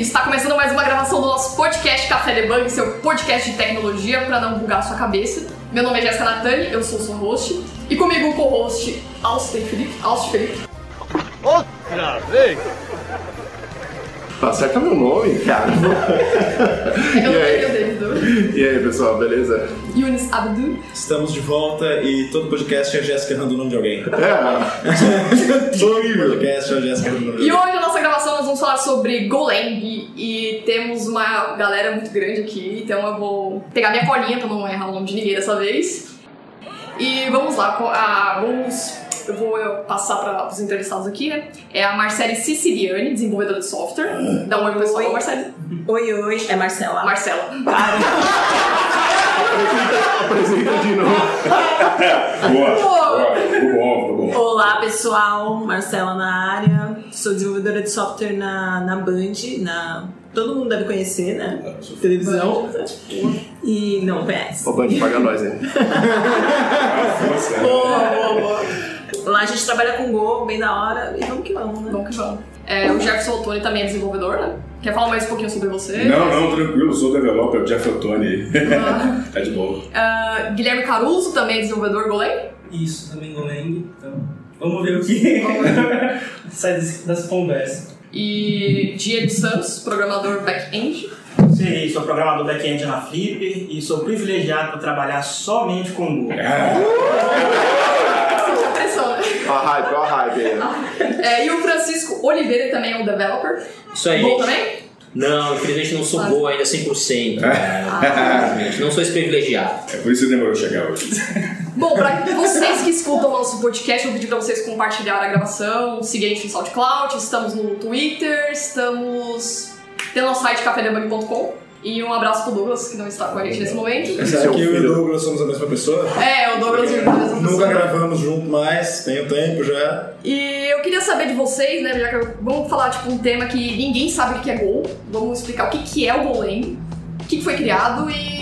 Está começando mais uma gravação do nosso podcast Café Debug, seu podcast de tecnologia para não bugar a sua cabeça. Meu nome é Jéssica Natani, eu sou sua host. E comigo o co-host Austin Felipe. Austin Felipe. Outra vez! Acerta meu nome, cara. Eu não E aí? E aí, pessoal, beleza? Yunis Abdu. Estamos de volta e todo podcast é a Jéssica errando o nome de alguém. É, Todo podcast é a Jéssica errando o nome de E alguém. hoje, na nossa gravação, nós vamos falar sobre Golang. E temos uma galera muito grande aqui, então eu vou pegar minha colinha pra não errar o nome de ninguém dessa vez. E vamos lá, co- ah, vamos. Eu vou eu, passar para os entrevistados aqui, né? É a Marcele Siciliani, desenvolvedora de software. Dá um oi pro pessoal, Oi. Marcele. Oi, oi, é Marcela. Marcela. apresenta de novo. Boa, boa, bom. Olá, pessoal. Marcela na área. Sou desenvolvedora de software na, na Band. Na... Todo mundo deve conhecer, né? Televisão. E não conhece. Ô, Band, paga nós aí. Boa, boa, boa. Lá a gente trabalha com Go, bem da hora. E vamos que vamos, né? Vamos que vamos. É, o Jefferson Ottoni também é desenvolvedor, né? Quer falar mais um pouquinho sobre você? Não, não, tranquilo, sou developer, o Jeff Ottoni aí. Ah, Tá de boa. ah, Guilherme Caruso também é desenvolvedor Golang. Isso, também Golang. Então, vamos ver o que sai desse- dessa conversa. E Diego Santos, programador back-end. Sim, sou programador back-end na Flip e sou privilegiado por trabalhar somente com Go. Ah, Sente a pressão, né? Ó a hype, ó a hype aí. É, e o Francisco Oliveira, também é um developer. Isso aí. Bom também? Não, infelizmente não sou Ah. boa ainda 100%. né? Infelizmente, não sou esse privilegiado. é por isso que demorou a chegar hoje. Bom, pra vocês que escutam o nosso podcast, eu vou pedir pra vocês compartilharem a gravação, seguir a gente no SoundCloud, estamos no Twitter, estamos... Tem o nosso site cafedebug.com. E um abraço pro Douglas, que não está com a gente nesse momento. Será que eu e o. Douglas somos a mesma pessoa? É, o Douglas e o Douglas. Nunca gravamos junto mais, tenho tempo já. E eu queria saber de vocês, né, já que eu- vamos falar tipo um tema que ninguém sabe o que é Go. Vamos explicar o que que é o Golang, o que que foi criado e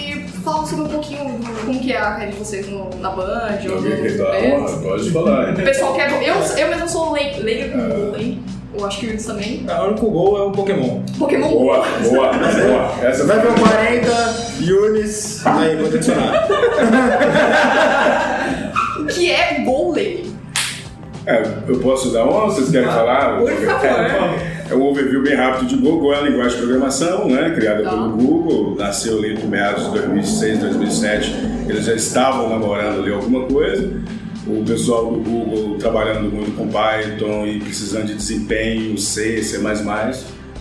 falar sobre um pouquinho do- como que é a carreira de vocês no- na Band. ou no- acreditar, é. pode falar. O pessoal quer. Eu, eu mesmo sou lei- leiga com Golang. Eu acho que o Yunus também. A único gol é o Pokémon. Pokémon Go. Boa, boa, boa. Essa Vai o 40, Yunis. Aí, pode adicionar. O que é Golang? É, eu posso dar uma ou vocês querem falar? por favor. É um overview bem rápido de Go. Go é a linguagem de programação, né, criada Tá. pelo Google. Nasceu ali por meados de 2006, 2007. Eles já estavam namorando ali alguma coisa. O pessoal do Google trabalhando muito com Python e precisando de desempenho, C, C++,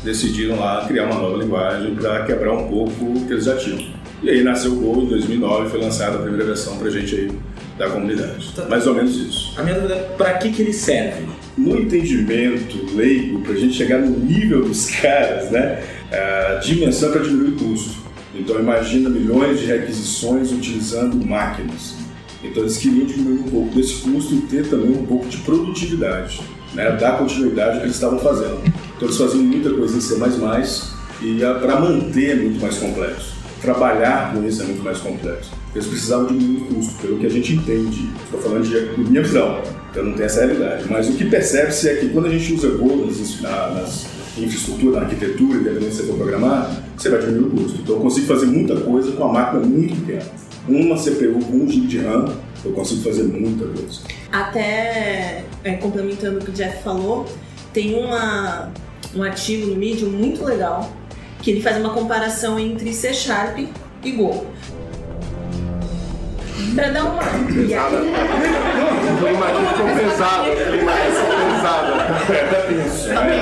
decidiram lá criar uma nova linguagem para quebrar um pouco o que eles já tinham. E aí nasceu o Go em 2009, foi lançada a primeira versão pra gente aí da comunidade. Mais ou menos isso. A minha dúvida é pra que, que ele serve? no entendimento leigo, para a gente chegar no nível dos caras, né, a dimensão é para diminuir o custo. Então imagina milhões de requisições utilizando máquinas. Então eles queriam diminuir um pouco desse custo e ter também um pouco de produtividade, né, dar continuidade ao que eles estavam fazendo. Então eles faziam muita coisa em C++ e para manter é muito mais complexo. Trabalhar com isso é muito mais complexo. Eles precisavam diminuir o custo, pelo que a gente entende. Estou falando de minha visão, eu não tenho essa realidade. Mas o que percebe-se é que quando a gente usa Go nas, na- nas infraestrutura, na arquitetura, independente se você for programar, você vai diminuir o custo. Então eu consigo fazer muita coisa com uma máquina muito pequena. Uma CPU com 1 GB de RAM, eu consigo fazer muita coisa. Até é, complementando o que o Jeff falou, tem uma, um artigo no Medium muito legal que ele faz uma comparação entre C Sharp e Go. Pra dar uma. E aí, O clima aqui ficou pesado. O clima aqui ficou. Tá bem.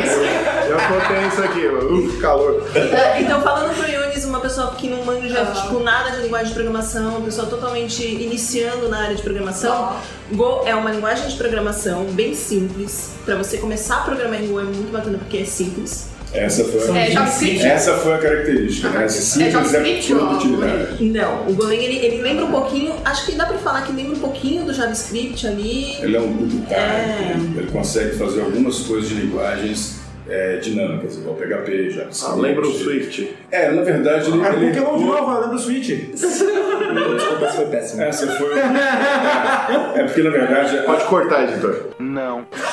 Já ficou tenso aqui, uh, calor. É, Então, falando pro Yunis, uma pessoa que não manja tipo, nada de linguagem de programação, uma pessoa totalmente iniciando na área de programação, Go é uma linguagem de programação bem simples. Pra você começar a programar em Go é muito bacana porque é simples. Essa foi, É JavaScript? essa foi a característica, né? Essa simples é produtividade. Não, o Golang ele, ele lembra um pouquinho, acho que dá pra falar que lembra um pouquinho do JavaScript ali. Ele é um type, É. ele consegue fazer algumas coisas de linguagens é, dinâmicas, igual PHP, JavaScript. Ah, lembra o Swift? É, na verdade, ele, Ah, ele Pokémon de novo, lembra o Switch. Desculpa, essa foi péssima. Essa foi. é porque na verdade Pode cortar, editor.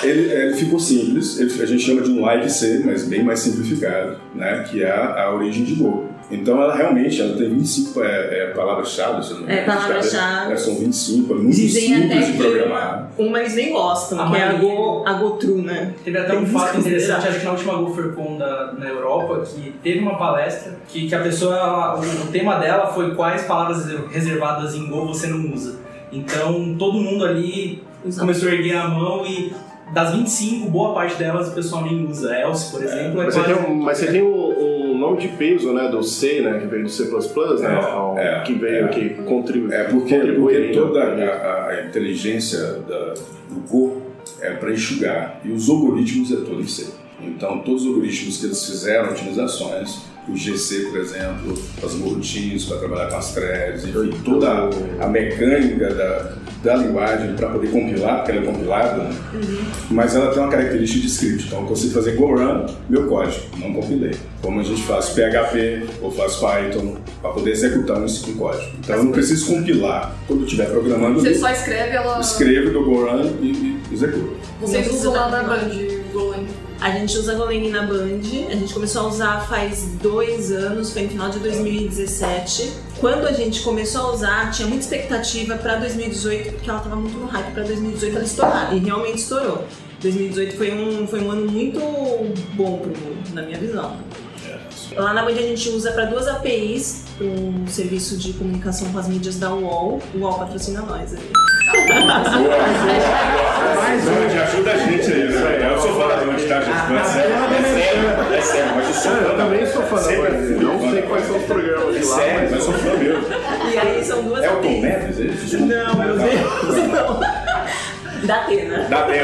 ele, ele ficou simples. Ele- a gente chama de um like C, mas bem mais simplificado, né? Que é a, a origem de Go. Então ela realmente ela tem 25 é, é, palavras-chave, se não me É, palavras-chave. É, são 25, é muito Dizem simples de programar. uma eles nem gostam, A que é a Go, a Go True, né? Teve até Tem um que fato interessante, acho que na última GoForCon da, na Europa, que teve uma palestra que, que a pessoa, ela- o, o tema dela foi quais palavras reservadas em Go você não usa. Então todo mundo ali começou a erguer a mão e das 25, boa parte delas o pessoal nem usa. Else, por exemplo, é, Mas você quase... tem, um, mas você tem um, um nome de peso, né, do C, né, que veio do C++, né, É, ao- é, que veio é. aqui contribuir. É porque, contribui porque toda a, a inteligência da- do Go é para enxugar e os algoritmos é todo em C. Então, todos os algoritmos que eles fizeram, otimizações, o GC, por exemplo, as routines para trabalhar com as threads, enfim, toda a, mecânica da, da linguagem para poder compilar, porque ela é compilada, né? mas ela tem uma característica de script. Então, eu consigo fazer go run, meu código, não compilei. Como a gente faz PHP ou faz Python para poder executar um código. Então, eu não preciso compilar quando eu estiver programando. Você só escreve ela. Escrevo do go run e, e executo. Vocês usam lá precisa na Band, Golang. A gente usa Golang na Band, a gente começou a usar faz dois anos, foi no final de 2017. Quando a gente começou a usar, tinha muita expectativa para 2018, porque ela estava muito no hype para 2018 ela estourar, e realmente estourou. 2018 foi um, foi um ano muito bom pro Go, na minha visão. Lá na Band a gente usa para duas APIs, para um serviço de comunicação com as mídias da UOL. O UOL patrocina nós Band, ajuda a gente aí, né? Eu sou fã da Band, tá, gente? Não, é sério, é sério, é sério, mas eu sou fã eu também sou fã da Band, não sei quais são os programas É de lá, sério, mas sou fã mesmo. E aí são duas É o Tom. Neves, ele? Não, meu Deus, não. Da Atena. Da É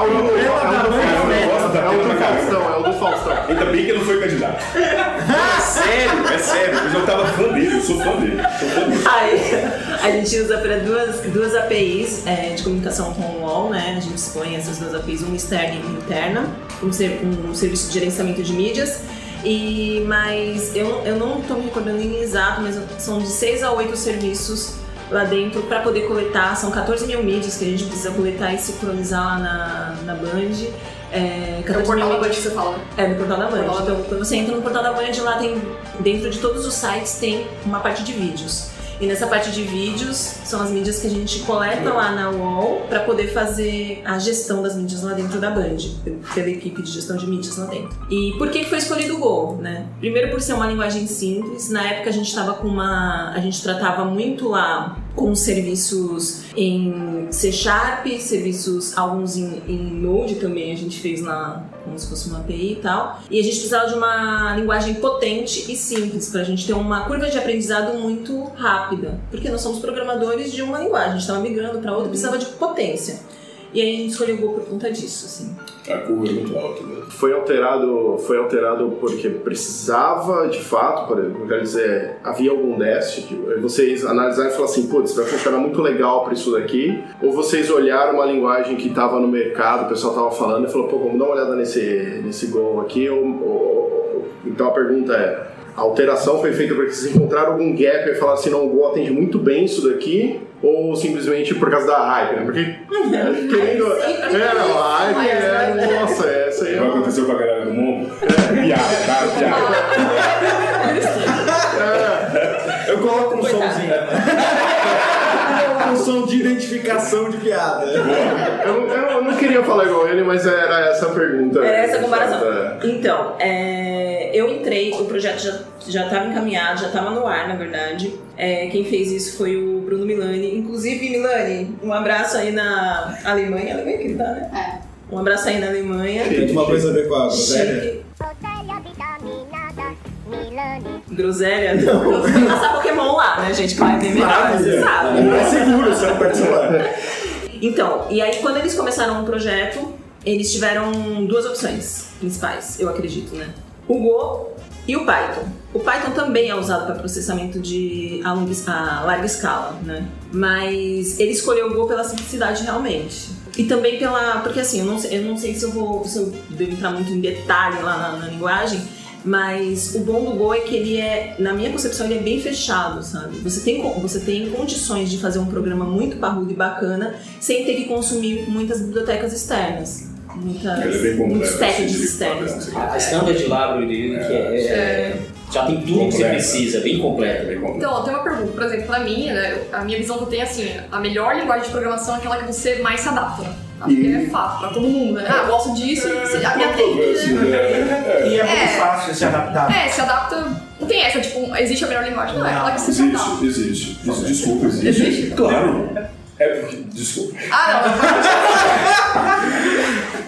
o do, é o do Faustão, é o Atena do. Faustão, é o do Faustão. Ainda bem que ele não foi candidato. É sério, é sério. Eu já tava fã dele, eu sou fã dele. Sou fã dele. Aí, a gente usa para duas, duas APIs é, de comunicação com o UOL, né? A gente expõe essas duas APIs, uma externa e uma interna, um, ser, um serviço de gerenciamento de mídias. E, mas eu, eu não estou me recordando em exato, mas são de seis a oito serviços lá dentro para poder coletar. São 14 mil mídias que a gente precisa coletar e sincronizar lá na, na Band. É, É o 14 portal da Band que você fala. é, no portal da Band. Portal Então, quando você entra no portal da Band, lá tem, dentro de todos os sites, tem uma parte de vídeos. E nessa parte de vídeos, são as mídias que a gente coleta lá na UOL para poder fazer a gestão das mídias lá dentro da Band, pela equipe de gestão de mídias lá dentro. E por que que foi escolhido o Go, né? Primeiro por ser uma linguagem simples. Na época a gente estava com uma... A gente tratava muito lá com serviços em C Sharp, serviços, alguns em, em Node também a gente fez lá como se fosse uma API e tal. E a gente precisava de uma linguagem potente e simples para a gente ter uma curva de aprendizado muito rápida, porque nós somos programadores de uma linguagem, a gente estava migrando para outra, precisava de potência. E aí a gente escolheu o Go por conta disso, assim. A curva é muito alta mesmo. Foi alterado, foi alterado porque precisava, de fato, por exemplo, quero dizer, havia algum déficit, vocês analisaram e falaram assim, putz, vai funcionar muito legal para isso daqui, ou vocês olharam uma linguagem que estava no mercado, o pessoal estava falando e falou, pô, vamos dar uma olhada nesse, nesse Go aqui, ou, ou- então a pergunta é, a alteração foi feita porque vocês encontraram algum gap e falaram assim, não, o Go atende muito bem isso daqui, ou simplesmente por causa da hype, né? Porque, é, querendo, é, não, a hype é, nossa, essa aí é O que uma aconteceu com a galera do mundo? Piada, tá? Piada. Eu coloco um somzinho. um som de identificação de piada. Eu, não- eu não queria falar igual ele, mas era essa a pergunta. Era essa a comparação. É. Então, é, eu entrei, o projeto já já estava encaminhado, já estava no ar, na verdade. É, quem fez isso foi o Bruno Milani. Inclusive, Milani, um abraço aí na Alemanha. Alemanha que ele tá, né? É. Um abraço aí na Alemanha. Tem uma coisa a ver com a groselha? Vitaminada, Milani. Groselha, não. Tem passar Pokémon lá, né, gente? Pai bem melhor, você sabe. Não é seguro, não perde celular. Então, e aí quando eles começaram o projeto, eles tiveram duas opções principais, eu acredito, né? O Go e o Python. O Python também é usado para processamento de a, longa, a larga escala, né? Mas ele escolheu o Go pela simplicidade realmente. E também pela. Porque assim, eu não, sei- eu não sei se eu vou. se eu devo entrar muito em detalhe lá na, na linguagem. Mas o bom do Go é que ele é, na minha concepção, ele é bem fechado, sabe? Você tem, você tem condições de fazer um programa muito parrudo e bacana sem ter que consumir muitas bibliotecas externas. Muitas, é muitos assim, de externos. A standard library dele, que é, é- já tem tudo que você precisa, bem completo. Bem completo. Então, tem uma pergunta, por exemplo, pra mim, né, a minha visão que eu tenho é assim, a melhor linguagem de programação é aquela que você mais se adapta, né? Que é fato, pra todo mundo, né? Ah, eu gosto disso, você- a minha Controverso, tem... né? É. E é muito É. fácil se adaptar. É, se adapta... Não tem essa, tipo, existe a melhor linguagem, não, é aquela que você se adapta. Existe, existe. Isso, Desculpa, existe. Existe? Claro. É porque. Desculpa. Ah,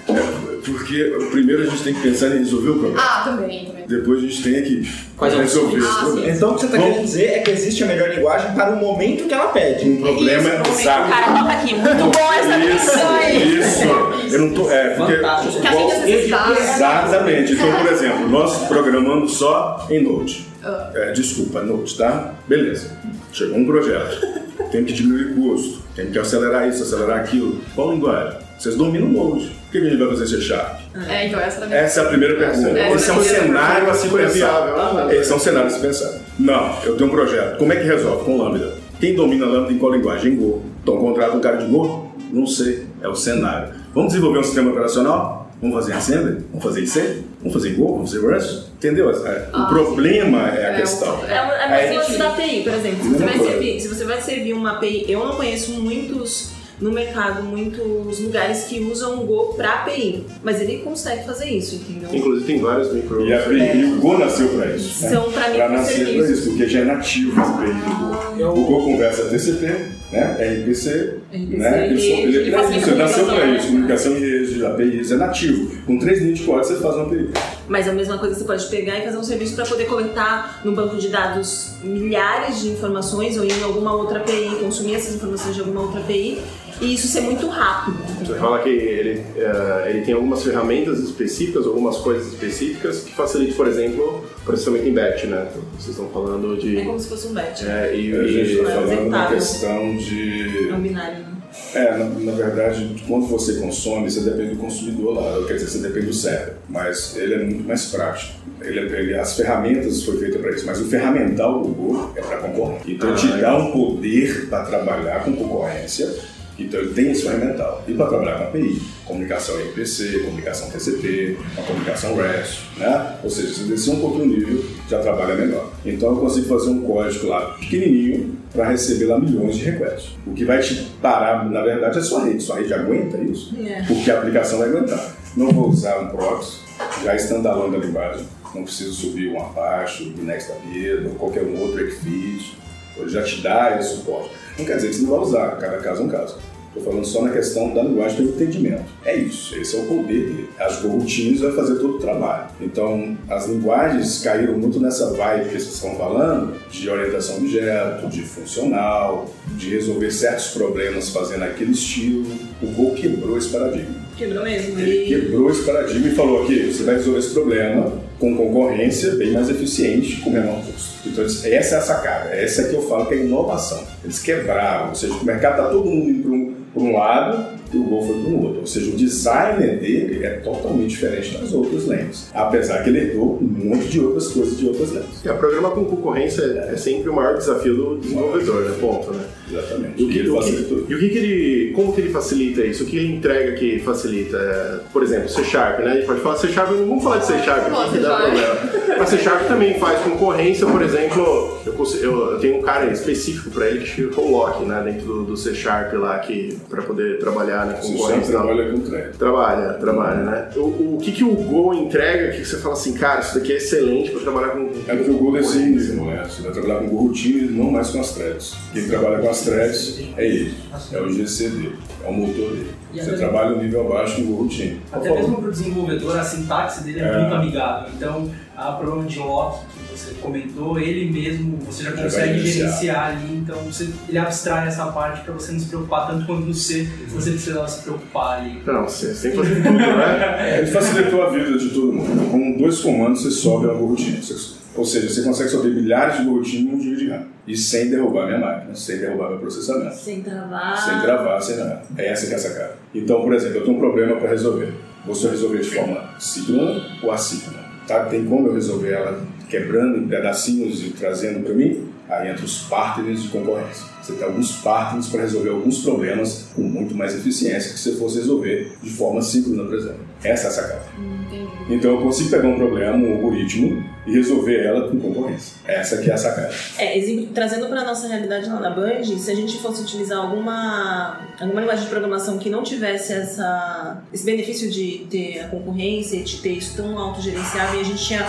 Porque primeiro a gente tem que pensar em resolver o problema. Ah, também, também. Depois a gente tem que Quais são os resolver esse Ah, problema. Então o que você está querendo dizer é que existe a melhor linguagem para o momento que ela pede. Um problema é exato. O cara bota aqui, muito bom essa. Isso, isso. Eu não tô. É, porque. Que a gente. Exatamente. Então, por exemplo, nós programando só em Node. Ah. É, desculpa, Node, tá? Beleza. Chegou um projeto. Tem que diminuir custo. Tem que acelerar isso, acelerar aquilo. Qual linguagem? Vocês dominam Node. Por que a gente vai fazer C Sharp? É, então essa. Essa é a primeira pergunta. É, Esse é um é cenário a se pensar. né? Esse é um cenário a se pensar. Não, eu tenho um projeto. Como é que resolve? Com Lambda. Quem domina Lambda em qual linguagem? Em Go. Então contrata um cara de Go? Não sei. É o cenário. Vamos desenvolver um sistema operacional? Vamos fazer em Assembly? Vamos fazer em C? Vamos fazer em Go? Vamos fazer em Rust? Entendeu? É, O Ah, problema é a É, questão. o- É, é a mesma coisa da API, por exemplo. Se você, vai servir, se você vai servir uma API, eu não conheço muitos no mercado, muitos lugares que usam o Go para API, mas ele consegue fazer isso, entendeu? Inclusive tem vários micro. E, a, e o Go nasceu para isso. né? São para Pra nascer para isso, porque já é nativo esse API do Go. O Go conversa TCP, né? RPC, RPC, né? Ele, só- ele, ele isso, a ele nasceu para né? isso. Comunicação em redes de APIs é nativo. Com três linhas de código você faz uma API. Mas a mesma coisa você pode pegar e fazer um serviço para poder coletar no banco de dados milhares de informações ou em alguma outra API, consumir essas informações de alguma outra API e isso ser muito rápido. Você fala que ele, eh, ele tem algumas ferramentas específicas, algumas coisas específicas que facilitam, por exemplo, processamento em batch, né? Vocês estão falando de. É como se fosse um batch. É, e, A gente e- está é falando da executável. questão de. É um binário. né? É, na, na verdade, quando você consome, você depende do consumidor lá, quer dizer, você depende do server, mas ele é muito mais prático. Ele, ele- as ferramentas foi feita para isso, mas o ferramental do Go é para concorrer. Então ele te Ah, dá um poder para trabalhar com concorrência, então ele tem esse ferramental. E para trabalhar com API, comunicação IPC, comunicação TCP, uma comunicação REST, né? Ou seja, se descer um pouco no nível, já trabalha melhor. Então eu consigo fazer um código lá pequenininho para receber lá milhões de requests. O que vai te parar, na verdade, é a sua rede. Sua rede aguenta isso, É. porque a aplicação vai aguentar. Não vou usar um proxy, já standalone da linguagem. Não preciso subir um Apache, o Next da vida, ou qualquer um outro Eggfeed. Ele já te dá esse suporte. Não quer dizer que você não vai usar, cada caso é um caso. Estou falando só na questão da linguagem do entendimento. É isso, esse é o poder dele. As coroutines vai fazer todo o trabalho. Então, as linguagens caíram muito nessa vibe que vocês estão falando, de orientação objeto, de funcional, de resolver certos problemas fazendo aquele estilo. O Go quebrou esse paradigma. Quebrou mesmo. Ele E quebrou esse paradigma e falou aqui, você vai resolver esse problema com concorrência bem mais eficiente com menor custo. Então essa é a sacada, essa é que eu falo que é inovação. Eles quebraram, ou seja, o mercado está todo mundo indo para um, pra um lado e o Go foi para um outro. Ou seja, o design dele é totalmente diferente das outras lentes. Apesar que ele herdou um monte de outras coisas de outras lentes. É, programar com concorrência é é sempre o maior desafio do desenvolvedor, né? Ponto, né? Exatamente. E o que, ele o que- e o que, que ele. Como que ele facilita isso? O que ele entrega que facilita? Por exemplo, C Sharp, né? A gente pode falar C Sharp, não vamos falar de C Sharp aqui que dá C problema. Mas C Sharp também faz concorrência, por exemplo, eu, eu- eu tenho um cara específico para ele que chama o Lock, né? Dentro do, do C Sharp lá, que, para poder trabalhar Você concorrência. e tal. trabalha com crédito. Trabalha, trabalha, né? O, o que, que o Go entrega que você fala assim, cara, isso daqui é excelente para trabalhar com. É porque o Go decide, não é? Você vai trabalhar com Go routine, não mais com as threads. Quem trabalha com as threads é ele, é o GC dele, é o motor dele. Você até- trabalha o nível abaixo com o Go routine. Até mesmo para o desenvolvedor, a sintaxe dele é, É. muito amigável. Então, a problema de lock que você comentou, ele mesmo, você já consegue gerenciar. gerenciar ali. Então, você, ele abstrai essa parte para você não se preocupar tanto quanto no C, você precisa se preocupar ali. Não, você você tem que fazer tudo, né? Ele facilitou a vida de todo mundo. Com dois comandos você sobe a. Você- Ou seja, você consegue subir milhares de routine em um GB de RAM. E sem derrubar minha máquina, sem derrubar meu processamento. sem travar. Sem travar, sem nada. É essa que é a sacada. Então, por exemplo, eu tenho um problema para resolver. Vou só resolver de forma síncrona ou assíncrona. Tá? tem como eu resolver ela quebrando em pedacinhos e trazendo para mim? Aí entra os partners de concorrência. Você tem alguns partners para resolver alguns problemas com muito mais eficiência que se fosse resolver de forma síncrona, por exemplo. Essa é a sacada. Entendi. Então eu consigo pegar um problema, um algoritmo, e resolver ela com concorrência. Essa que é a sacada. É, exemplo- trazendo para nossa realidade lá na Band, se a gente fosse utilizar alguma, alguma linguagem de programação que não tivesse essa, esse benefício de ter a concorrência e de ter isso tão autogerenciável e a gente tinha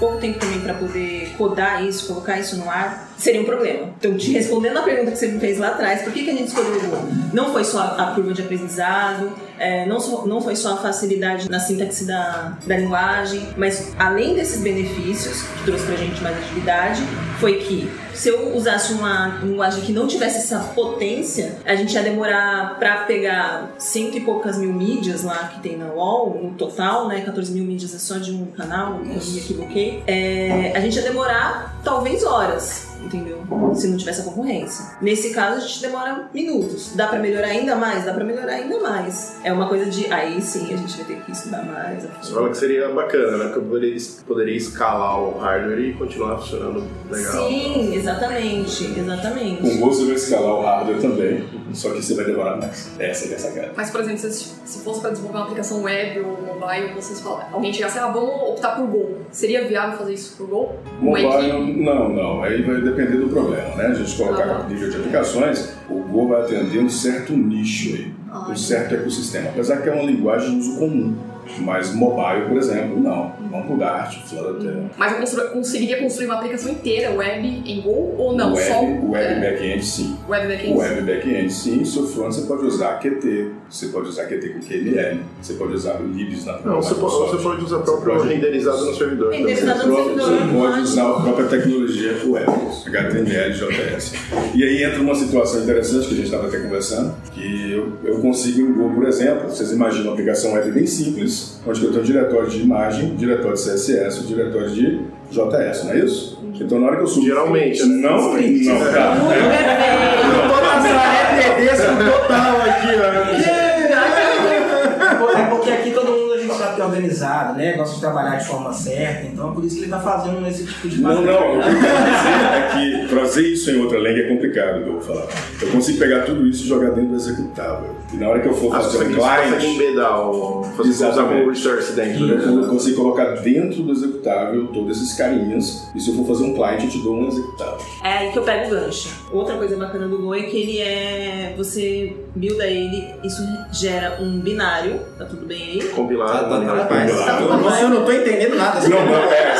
pouco tempo também para poder codar isso, colocar isso no ar, seria um problema. Então, te respondendo a pergunta que você me fez lá atrás, por que, que a gente escolheu o? Não foi só a curva de aprendizado, é, não, só- não foi só a facilidade na sintaxe da, da linguagem, mas além desses benefícios que trouxe pra gente mais agilidade, foi que se eu usasse uma linguagem que não tivesse essa potência, a gente ia demorar pra pegar cento e poucas mil mídias lá que tem na UOL, no total, né? 14 mil mídias é só de um canal, eu me equivoquei. É, a gente ia demorar talvez horas. Entendeu? Se não tivesse a concorrência. Nesse caso, a gente demora minutos. Dá pra melhorar ainda mais? Dá pra melhorar ainda mais. É uma coisa de. Aí sim, a gente vai ter que estudar mais. Você fala que seria bacana, né? Porque eu poderia, poderia escalar o hardware e continuar funcionando legal. Sim, exatamente. Exatamente. Com o Go você vai escalar o hardware também, só que você vai demorar mais. Essa que é a sacada. Mas, por exemplo, se, se fosse para desenvolver uma aplicação web ou mobile, vocês falam, alguém chegasse, ah, vamos optar por Go. Seria viável fazer isso por Go? Mobile, não, não. Aí vai depender do problema, né? A gente colocar Ah. nível de aplicações, o Go vai atender um certo nicho aí, um certo ecossistema. Apesar que é uma linguagem de uso comum. Mas mobile, por exemplo, não. Vamos pro Dart, Flutter. Mas eu constru- conseguiria construir uma aplicação inteira web em Go ou não? web, Só web é, backend, sim. web backend? Web backend, sim. Seu front você pode usar Qt, você pode usar Qt com QML, você pode usar o libs na Não, você, pode, você pode usar próprio pode- renderizado no servidor. Renderizado no servidor. Você pode usar a própria tecnologia web, HTML, JS. E aí entra uma situação interessante que a gente estava até conversando, que eu, eu consigo em Go, por exemplo, vocês imaginam uma aplicação web bem simples, onde eu tenho diretório de imagem, diretório de CSS, diretório de JS, não é isso? Então na hora que eu subo... Geralmente, né? Não, não, tá. Tô na Nazaré Tedesco total aqui, ó. Organizado, né? Gosta de trabalhar de forma certa, então é por isso que ele tá fazendo esse tipo de Não, coisa. não, o que eu quero dizer é que trazer isso em outra língua é complicado, que eu vou falar. Eu consigo pegar tudo isso e jogar dentro do executável. E na hora que eu for Ah, fazer um consegue, você client, embedar. Fazer o resource dentro, eu né? consigo colocar dentro do executável todos esses carinhas. E se eu for fazer um client, eu te dou um executável. É aí que eu pego o gancho. Outra coisa bacana do Go é que ele é. Você builda ele, isso gera um binário, tá tudo bem aí? Compilado. Tá, tá, né? Rapaz. Não, eu não tô entendendo nada. Não, não, é,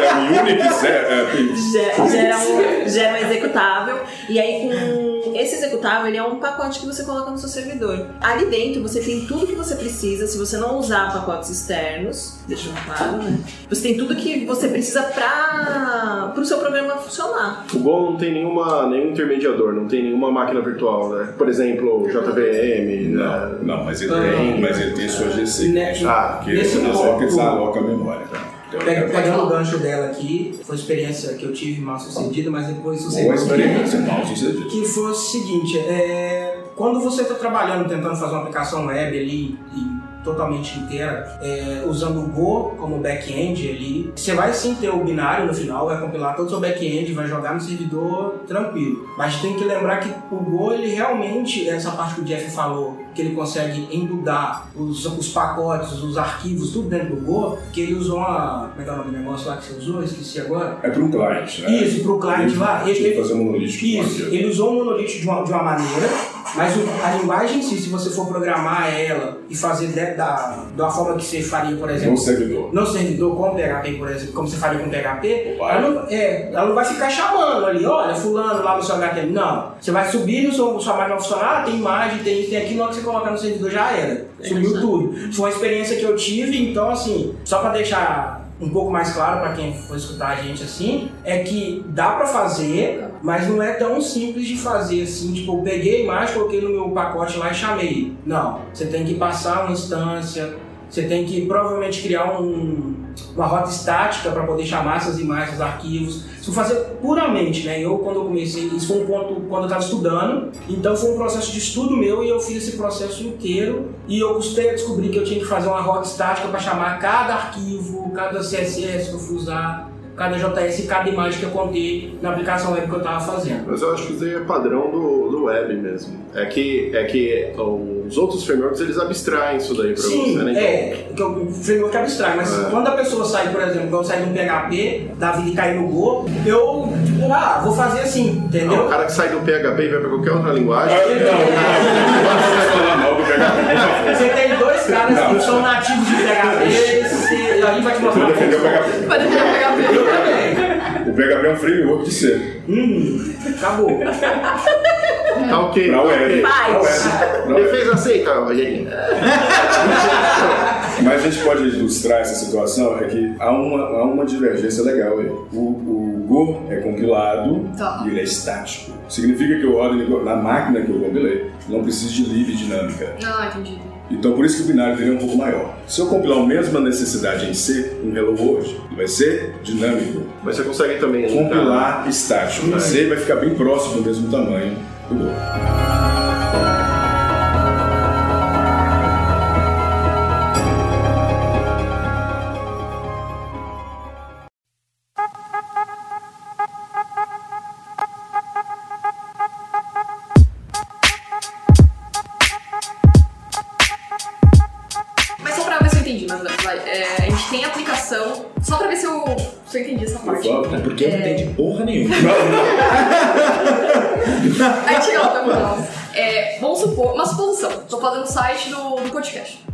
é, é um Unix, é, é, gera um, gera um executável. E aí, com esse executável, ele é um pacote que você coloca no seu servidor. Ali dentro, você tem tudo que você precisa. Se você não usar pacotes externos, deixando claro, né? Você tem tudo que você precisa para o seu programa funcionar. O Go não tem nenhuma, nenhum intermediador, não tem nenhuma máquina virtual, né? Por exemplo, JVM, Não, né? não, mas ele Ah. tem, mas ele tem sua GC. Né, Ah, Que Nesse eles alocam a memória. Tá? Então, é Pegando o gancho dela aqui, foi experiência que eu tive mal sucedida, mas depois boa sucedeu. experiência, mal sucedido. que foi o seguinte, é, quando você está trabalhando, tentando fazer uma aplicação web ali e totalmente inteira, é, usando o Go como back-end ali, você vai sim ter o binário no final, vai compilar todo o seu back-end, vai jogar no servidor tranquilo. Mas tem que lembrar que o Go, ele realmente, essa parte que o Jeff falou, que ele consegue embudar os, os pacotes, os arquivos, tudo dentro do Go, que ele usou uma... Como é que é o nome do negócio lá que você usou? Esqueci agora. É para um client, né? Isso, para o cliente lá. Ele Ele, fazer monolítico. isso, ele usou o monolito de uma, de uma maneira, mas a linguagem em si, se você for programar ela e fazer da, da forma que você faria, por No exemplo, servidor. no servidor com PHP, por exemplo, como você faria com PHP, ela não, é, ela não vai ficar chamando ali, olha, fulano lá no seu HTML. Não. Você vai subir no seu, sua máquina funcionar, tem imagem, tem tem aquilo, na hora que você colocar no servidor já era. Subiu Exato. tudo. Foi uma experiência que eu tive, então assim, só pra deixar um pouco mais claro pra quem for escutar a gente assim, é que dá pra fazer, mas não é tão simples de fazer assim, tipo, eu peguei a imagem, coloquei no meu pacote lá e chamei. Não, você tem que passar uma instância, você tem que provavelmente criar um, uma rota estática para poder chamar essas imagens, os arquivos. Isso fazer puramente, né? Eu, quando eu comecei, isso foi um ponto quando eu estava estudando, então foi um processo de estudo meu e eu fiz esse processo inteiro. E eu custei a descobrir que eu tinha que fazer uma rota estática para chamar cada arquivo, cada CSS que eu fui usar, cada JS e cada imagem que eu contei na aplicação web que eu tava fazendo. Mas eu acho que isso aí é padrão do, do web mesmo. É que, é que os outros frameworks eles abstraem isso daí pra Sim, você, né? é, que o framework abstrai, mas É. quando a pessoa sai, por exemplo, quando de um PHP, da vida e cair no Go, eu, tipo, ah, vou fazer assim, Então, entendeu? o cara que sai do PHP e vai pra qualquer outra linguagem. Ah, não, não, não do PHP. Você tem dois caras Não. que são nativos de PHP, a gente vai te mostrar. Vou defender o PHP. Vai defender o PHP. Eu também. O PHP é um framework de C. Hum, acabou. Tá ok. Pra tá web. Pra web. Defesa aceita, Rogerinho. Mas a gente pode ilustrar essa situação é que há uma, há uma divergência legal aí. O, o Go é compilado Tá. e ele é estático. Significa que eu ele na máquina que eu compilei. Não preciso de lib dinâmica. Ah, entendi. Então por isso que o binário dele é um pouco maior. Se eu compilar a mesma necessidade em C, um Hello World, vai ser dinâmico. Mas você consegue também. Compilar estático. Vai. C vai ficar bem próximo do mesmo tamanho do Go. Porra nenhuma. Aí chega lá, tá bom. É, vamos supor, uma suposição. Tô fazendo o site do, do podcast.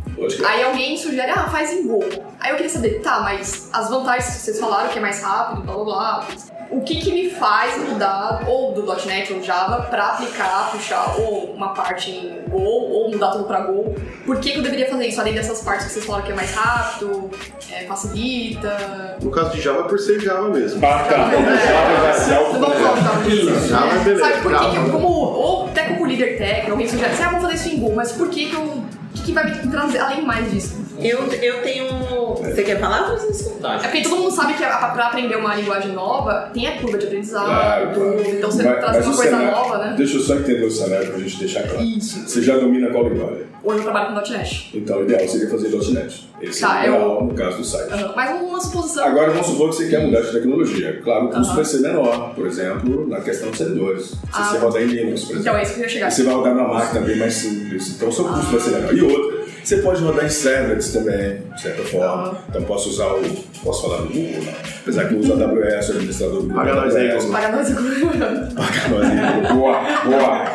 Aí alguém sugere, ah, faz em Go. Aí eu queria saber, tá, mas as vantagens que vocês falaram, que é mais rápido, blá blá blá. O que que me faz mudar, ou do .NET ou Java, pra aplicar, puxar ou uma parte em Go, ou mudar tudo pra Go? Por que que eu deveria fazer isso? Além dessas partes que vocês falaram que é mais rápido, é, facilita... No caso de Java, por ser Java mesmo. Ah, tá. Java vai se auto- Vamos voltar nisso. Java é beleza. Sabe por que, que eu, como, ou até como líder tech, alguém sugere, ah, vamos fazer isso em Go, mas por que que eu, o que, que vai me trazer além mais disso? Eu, eu tenho. Você quer falar, Francisco? É porque todo mundo sabe que a- pra aprender uma linguagem nova, tem a curva de aprendizado, Claro, claro. então você Mas- traz mas uma coisa cenário- nova, né? Deixa eu só entender o cenário pra gente deixar claro. Isso. Você já domina qual linguagem? Hoje eu trabalho com .NET. Então o ideal seria fazer .NET. Esse Tá, é o eu- ideal no caso do site. Aham. Mas uma suposição. Agora vamos supor que você quer mudar de tecnologia. Claro, o custo Aham. vai ser menor, por exemplo, na questão de servidores. Se Ah, você rodar em Linux, por exemplo. Então é isso que eu ia chegar. E você vai rodar numa máquina bem mais simples, então o seu custo vai ser menor. E outra, você pode rodar em servlets também, de certa forma. Aham. Então posso usar o. Posso falar do Google, né? Apesar que eu uso a AWS, o administrador do Google. Paga nós aí. Google. Paga nós Paga nós aí. Boa, boa.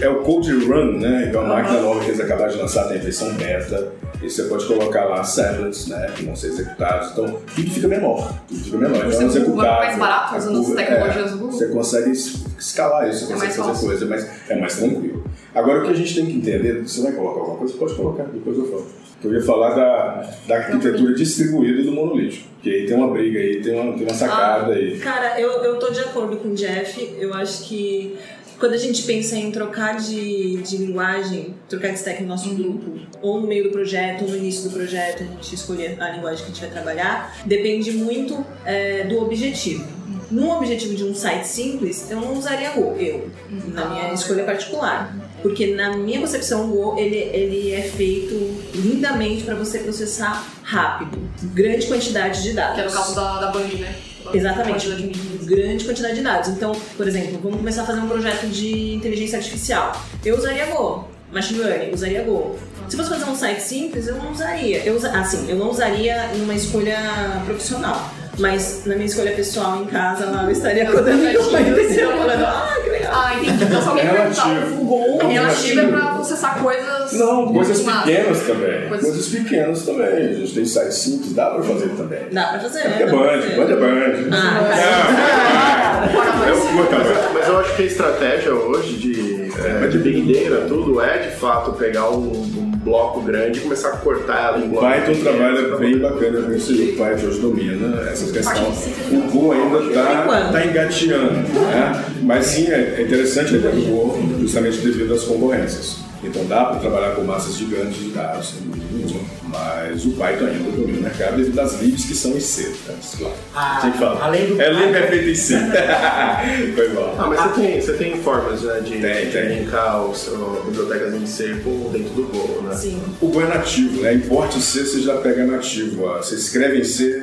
É o Code Run, né? Que é uma máquina nova que eles acabaram de lançar, tem a versão beta. E você pode colocar lá servlets, né? Que vão ser executados. Então, tudo fica menor. Tudo fica menor. Você Então, o Google executável. mais barato A usando as curva- tecnologias é, do Google? Você consegue es- escalar isso, você É consegue fazer fácil. coisa, mas é mais tranquilo. Agora, o que a gente tem que entender, você vai colocar alguma coisa? Pode colocar, depois eu falo. Eu ia falar da, da arquitetura distribuída do monolítico. Que aí tem uma briga aí, tem uma, tem uma sacada aí. Cara, eu, eu tô de acordo com o Jeff. Eu acho que quando a gente pensa em trocar de, de linguagem, trocar de stack no nosso grupo, ou no meio do projeto, ou no início do projeto, a gente escolher a linguagem que a gente vai trabalhar, depende muito é, do objetivo. Num objetivo de um site simples, eu não usaria Go, eu, na minha escolha particular. Porque na minha concepção, o Go ele, ele é feito lindamente para você processar rápido, grande quantidade de dados. Que é no caso da, da Band, né? Exatamente, Quantidade grande quantidade de dados. Então, por exemplo, vamos começar a fazer um projeto de inteligência artificial. Eu usaria Go. Machine Learning, usaria Go. Se fosse fazer um site simples, eu não usaria. Eu assim, eu não usaria numa escolha profissional. Mas na minha escolha pessoal em casa, lá eu estaria codando em Go e falando, ah, que legal. Ah, entendi. Então se alguém É perguntar, o Go É relativo é pra processar coisas... Não, coisas pequenas também. Coisas- Coisas pequenas também. A gente tem sites simples, dá pra fazer também. Dá pra fazer, É é Band. Band é Band. Ah, Não, é Mas, mas eu acho que a estratégia hoje de, é, de Big Data, tudo, é de fato pegar um, um bloco grande e começar a cortar ela em O blocos. Python trabalha pra bem bacana com isso. O Python hoje domina essa questão. Parte de O Go ainda Por está enquanto. tá engateando. Né? Mas sim, é é interessante a ideia do Go justamente devido às concorrências. Então dá para trabalhar com massas gigantes de dados, sem dúvida nenhuma. Mas o Python ainda domina o mercado devido às libs que são em C. Tá? Claro. Ah, Tem que falar. além do É lib é feita em C. Foi mal. Ah, mas você tem, você tem formas né, de, Tem, de tem. linkar os, bibliotecas em C com- dentro do Go, né? Sim. O Go é nativo, né? Importe C você já pega nativo. ó. Você escreve em C,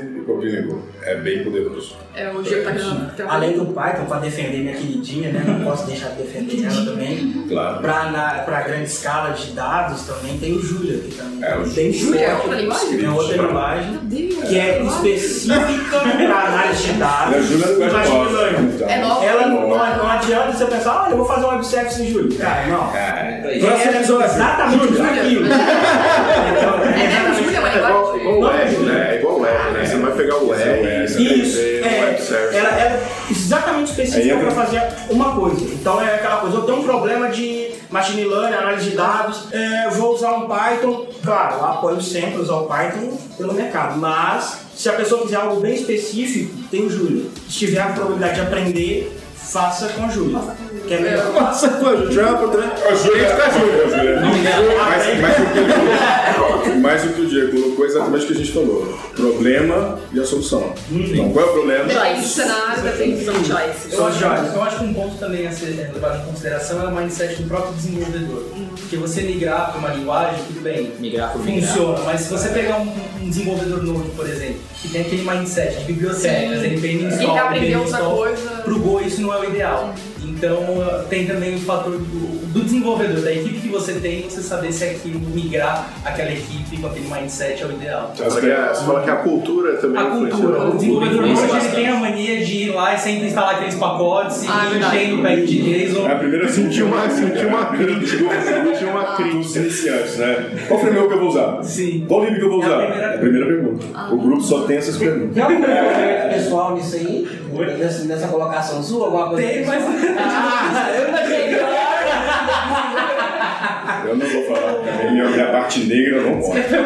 É bem poderoso. É tá Além do Python, para defender minha queridinha, né? Não posso deixar de defender ela também. Claro. Para grande escala de dados também tem o Julia, que também É, o tem Julia é outra linguagem? É outra linguagem que é específica para análise de E a dados. É nova. learning. Então, É nova? Ela não, não, não adianta você pensar, olha, eu vou fazer um web service em Julia. Cara, não. É. Próximo episódio. Exatamente tudo aquilo. Então, É, é, o Julia é uma É igual, linguagem. igual o web, né? É igual o web, né? Você vai pegar o web, Isso, Isso, escrever um é, web service. ela é exatamente específica para fazer uma coisa. Então é aquela coisa, eu tenho um problema de machine learning, análise de dados, é, eu vou usar um Python, claro, eu apoio sempre usar o Python pelo mercado, mas se a pessoa quiser algo bem específico, tem o Julia. Se tiver a probabilidade de aprender, faça com a Julia. Que é melhor. Nossa, pô, Jump, né? A Júlia é a Júlia. Mas, mas, o que ele colocou- mas o que o Diego colocou é exatamente o que a gente falou. Problema e a solução. Então, qual é o problema? Depende do cenário, depende São choices. Eu acho, eu acho que um ponto também a ser é, levado em consideração é o mindset do próprio desenvolvedor. Porque você migrar para uma linguagem, tudo bem, Migrar migrar. funciona, mas se você pegar um, um desenvolvedor novo, por exemplo, que tem aquele mindset de bibliotecas, NPM E install, quer aprender NPM outra coisa. pro Go isso não é o ideal. Então uh, tem também o fator do, do desenvolvedor, da equipe que você tem, você saber se aquilo migrar aquela equipe com aquele mindset é o ideal. Você fala que a- você fala que a cultura também A cultura, o muito. desenvolvedor hoje ele tem a mania de ir lá e sempre instalar aqueles pacotes Ah, é e tem no pack de JSON. É a primeira Senti uma, senti uma crítica. Dos crítica. iniciantes, né? Qual framework que eu vou usar? Sim. Qual livro que eu vou É a usar? primeira É a primeira pergunta. O grupo só tem essas perguntas. Tem algum conhecimento pessoal nisso aí? Nessa, nessa colocação sua? Alguma coisa? Tem, mas. Ah, eu imaginei. Eu não vou falar. Minha, minha parte negra eu não mostra.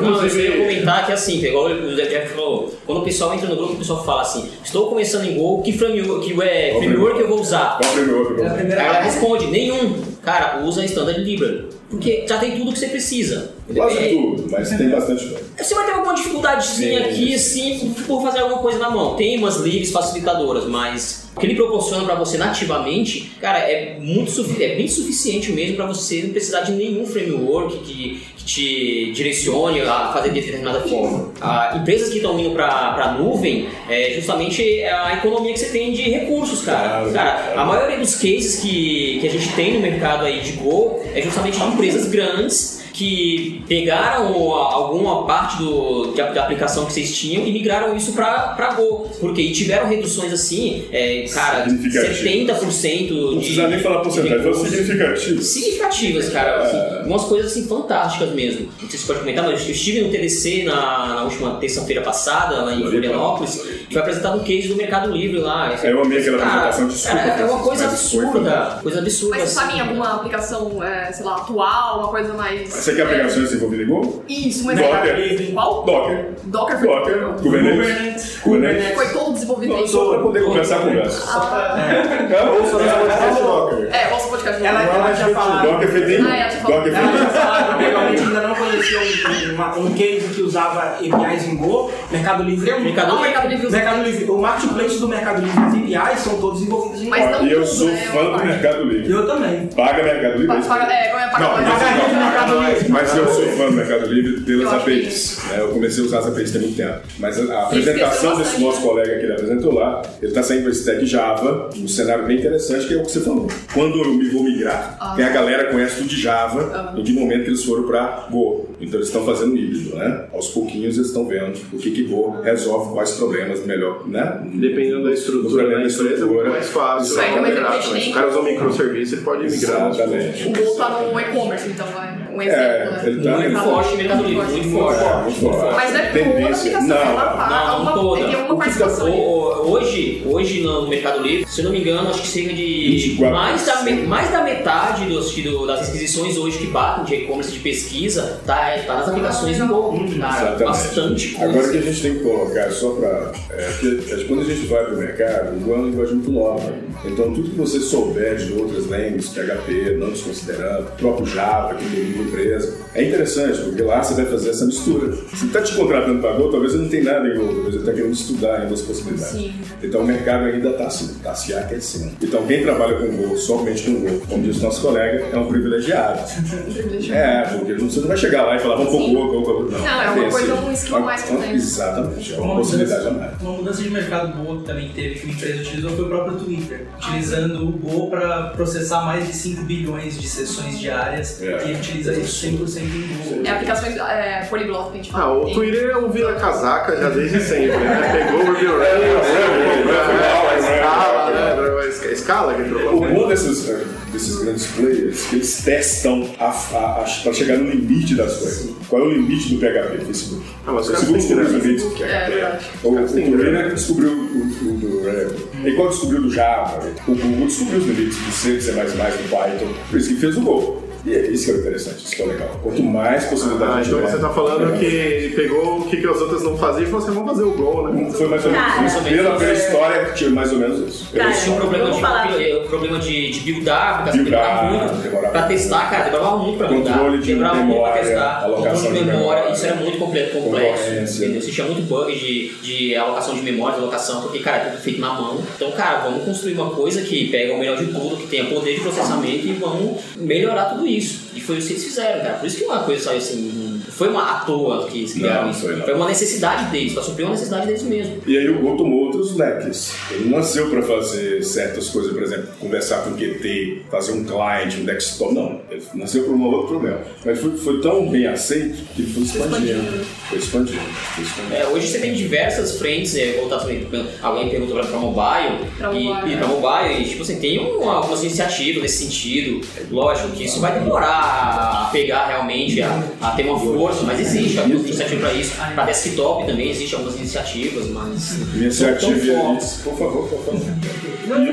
Não, eu só ia comentar que assim, que igual o Jeff falou, quando o pessoal entra no grupo, o pessoal fala assim, estou começando em Go, que framework, que é, framework eu vou usar? Qual framework que eu vou É a usar? ela responde, nenhum. Cara, usa Standard Library. Porque já tem tudo que você precisa. Quase É, tudo, mas tem bastante coisa. Você vai ter alguma dificuldadezinha Sim. aqui, assim, por fazer alguma coisa na mão. Tem umas livres facilitadoras, mas o que ele proporciona pra você nativamente, cara, é muito é bem suficiente mesmo pra você não precisar de nenhum framework que, que te direcione a fazer de determinada forma. Ah, empresas que estão indo pra, pra nuvem é justamente a economia que você tem de recursos, cara. Cara, a maioria dos cases que, que a gente tem no mercado aí de Go é justamente de empresas grandes que pegaram alguma parte do, de, da aplicação que vocês tinham e migraram isso para Go. Porque e tiveram reduções assim, é, cara, Significativas. 70% Não de. precisa nem falar porcentagem, de foi recursos. significativo. Significativas, cara. assim, umas coisas assim fantásticas mesmo. Não sei se pode comentar, mas eu estive no TDC na, na última terça-feira passada, lá em Florianópolis, e foi apresentado um case do Mercado Livre lá. Eu amei aquela Cara, apresentação, cara, é uma coisa absurda. Coisa absurda. Mas você assim. sabe em alguma aplicação, é, sei lá, atual, uma coisa mais. Você quer aplicações desenvolvidas em Go? Isso, mas Docker. Qual? Docker. Docker foi Docker. Kubernetes. Kubernetes. Foi todo desenvolvido em Só para poder começar a conversa. Então, Ouça nosso podcast Docker. É, ouça o podcast. Ela, ela já falou. Docker. Ah, é, falar. Docker Ela um, uma- um case que usava APIs em Go. Mercado Livre é um. Mercado Não, o Mercado Livre usa. Mercado Livre. O marketplace do Mercado Livre, as APIs são todos desenvolvidos em Go. Mas não E eu tudo, sou né? fã do Mercado Livre. Eu também. Paga Mercado Livre. Paga- É, como é Não, Paga a gente no Mercado Livre. Mas eu sou fã do Mercado Livre pelas APIs. Eu comecei a usar as APIs tem muito tempo. Mas a, apresentação desse bastante, nosso colega que ele apresentou lá, ele está saindo com esse stack Java, um cenário bem interessante, que é o que você falou. Quando eu me vou migrar, Ah. tem a galera que conhece tudo de Java, no de momento que eles foram para Go. Então eles estão fazendo híbrido, né? Aos pouquinhos eles estão vendo o que que Go resolve, quais problemas melhor, né? Dependendo da estrutura da empresa, é muito mais fácil. Vai, mas também. Se tem- o cara usa um microserviço, ele pode migrar. Exatamente. O Go tá no e-commerce, então vai. Um exemplo, É, né? ele tá Muito forte no Mercado Livre, muito forte. Mas é toda aplicação, Não, ela tá. Não, uma, toda. Tem uma participação. Hoje, hoje no Mercado Livre, se eu não me engano, acho que cerca de 24%. mais da, mais da metade dos, do- das requisições hoje que batem de e-commerce de pesquisa tá, tá nas aplicações do Go. Cara, Exatamente. bastante coisa. Agora que a gente tem que colocar só para. É, que, é, quando a gente vai para o mercado, o é uma linguagem muito nova. Então tudo que você souber de outras línguas, PHP, não desconsiderando, próprio Java, que tem empresa. É interessante, porque lá você vai fazer essa mistura. Se está te contratando para Go, talvez você não tenha nada em Go, talvez você está querendo estudar em duas possibilidades. Sim. Então o mercado ainda está assim, está se aquecendo. Então quem trabalha com Go, somente com Go, como diz o nosso colega, é um privilegiado. É, porque você não vai chegar lá e falar, vamos pôr Sim. Go, Go, Go. Não, Não, é uma tem coisa, esse- um skill a mais que tem. Exatamente, é uma Uma possibilidade a mais. uma mudança de mercado boa que também teve, que uma empresa utilizou, foi o próprio Twitter, utilizando o Go para processar mais de 5 bilhões de sessões diárias É. e utiliza isso 100% em Go. É aplicações é, poliglota que a gente fala. Ah, o Tem- Twitter é um vira-casaca já desde sempre, né? Pegou o É, a escala, né? A escala que entrou O bom desses, eh, desses grandes players é que eles testam para chegar no limite das coisas. Qual é o limite do PHP Facebook? Ah, mas o Facebook descobriu os limites do É PHP. verdade. O, o Twitter descobriu o, do Rebel. E qual descobriu do Java? O Google descobriu os limites do C, C++, do Python. Por isso que fez o Go. E é isso que é o interessante, isso que é legal. Quanto mais Ah, possibilidade então tiver, você tá falando é que ele pegou o que, que as outras não faziam e falou assim, vamos fazer o Go, né? Foi mais ou menos Cara, isso. Pela, pela história, tinha mais ou menos isso. Cara, Eles tinham um problema, de, falar. um problema de, de buildar, a aplicação Buildar, demorava muito. demorava Pra muito. testar, cara, demorava muito pra buildar. Controle de demorava muito memória, pra testar. alocação Controle de memória, isso era muito comple- complexo. Entendeu? Você tinha muito bug de, de alocação de memória, de alocação, porque, cara, é tudo feito na mão. Então, cara, vamos construir uma coisa que pega o melhor de tudo, que tenha poder de processamento e vamos melhorar tudo isso. E foi isso que eles fizeram, cara. Por isso que uma coisa saiu assim. Foi uma à toa que eles criaram Não, isso. foi não. uma necessidade deles, pra suprir uma necessidade deles mesmo. E aí o Go tomou outros leques. Ele nasceu para fazer certas coisas, por exemplo, conversar com QT, fazer um client, um desktop. Não, ele nasceu por um outro problema. Mas foi, foi tão bem aceito que ele foi expandindo. Foi expandindo. Foi expandindo. É, hoje você tem diversas frentes é, voltadas também. Alguém perguntou pra, pra mobile, Pra e, mobile, e é. pra mobile, e tipo assim, tem um- algumas iniciativas nesse sentido. Lógico que isso vai demorar a pegar realmente, a, a ter uma força, mas existe algumas iniciativas pra isso. Pra desktop também existem algumas iniciativas, mas. Iniciativa não tão e fortes. Por favor, por favor.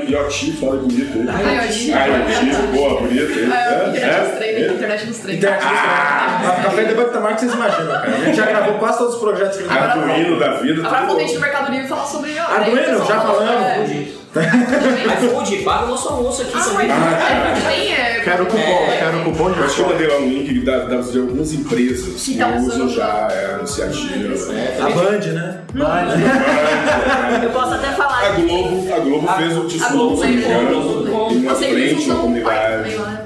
Yoti, fala bonito aí. Ah, Yoti, boa, bonito. É, internet dos É? treinos, internet dos treinos. Internet dos treinos. A Café Debate Tamarco vocês imaginam, cara. A gente já gravou quase todos os projetos que a gente Arduino da vida. Agora vou bom. no Mercado Livre falar sobre. Arduino, já falando, falamos. É. iFood, paga o nosso almoço aqui Ah, também. mas é, tem. É, Quero cupom, É. quero cupom de Eu acho que eu mandei lá um link da, de algumas empresas que Que tá usam já é, iniciativa. É, A também Band, né? Eu posso até falar A que Globo, a Globo fez o A fez o- em uma Vocês frente, uma usam o Python também comunidade. né?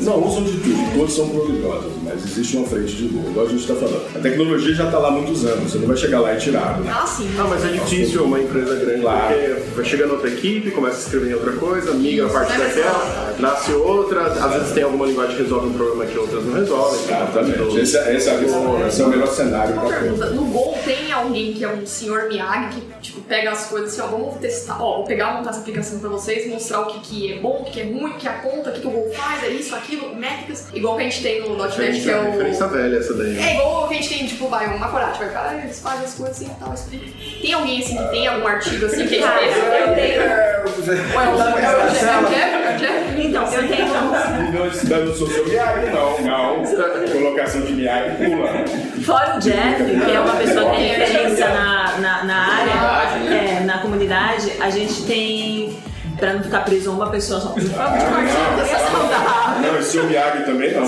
Não, usam de tudo, todos são poliglotas, mas existe uma frente de Go, igual a gente está falando. A tecnologia já está lá há muitos anos, você não vai chegar lá e tirar. Né? Ah, sim. Ah, mas é difícil uma empresa grande, Claro. porque vai chegando outra equipe, começa a escrever em outra coisa, migra a parte É daquela, nasce outra, às vezes tem alguma linguagem que resolve um problema que outras não resolvem. Exatamente. Esse, é- esse, é- esse é o melhor cenário Uma pergunta, no Go tem alguém que é um senhor Miyagi que tipo, pega as coisas assim, ó, vamos testar, ó, vou pegar, montar essa aplicação pra vocês, mostrar o que, que é bom, o que, que é ruim, o que aponta, o que, que o Go faz, é isso, aquilo, métricas, igual que a gente tem no .NET, que é Referência o... velha essa daí. né? É igual que a gente tem, tipo, vai, uma corate, vai, cara, eles fazem as coisas assim e tal, explica. Tem alguém assim que tem algum artigo assim que a gente fez? eu tenho. Ué, o é o Jeff, é o? Então, eu tenho. Não, não sou seu Miyagi, não, não. Colocação de Miyagi pula. Fora o Jeff, que é uma pessoa que tem referência na, na, na área, né? é, na comunidade, a gente tem, pra não ficar preso a uma pessoa só. Não, esse seu Miyagi também não,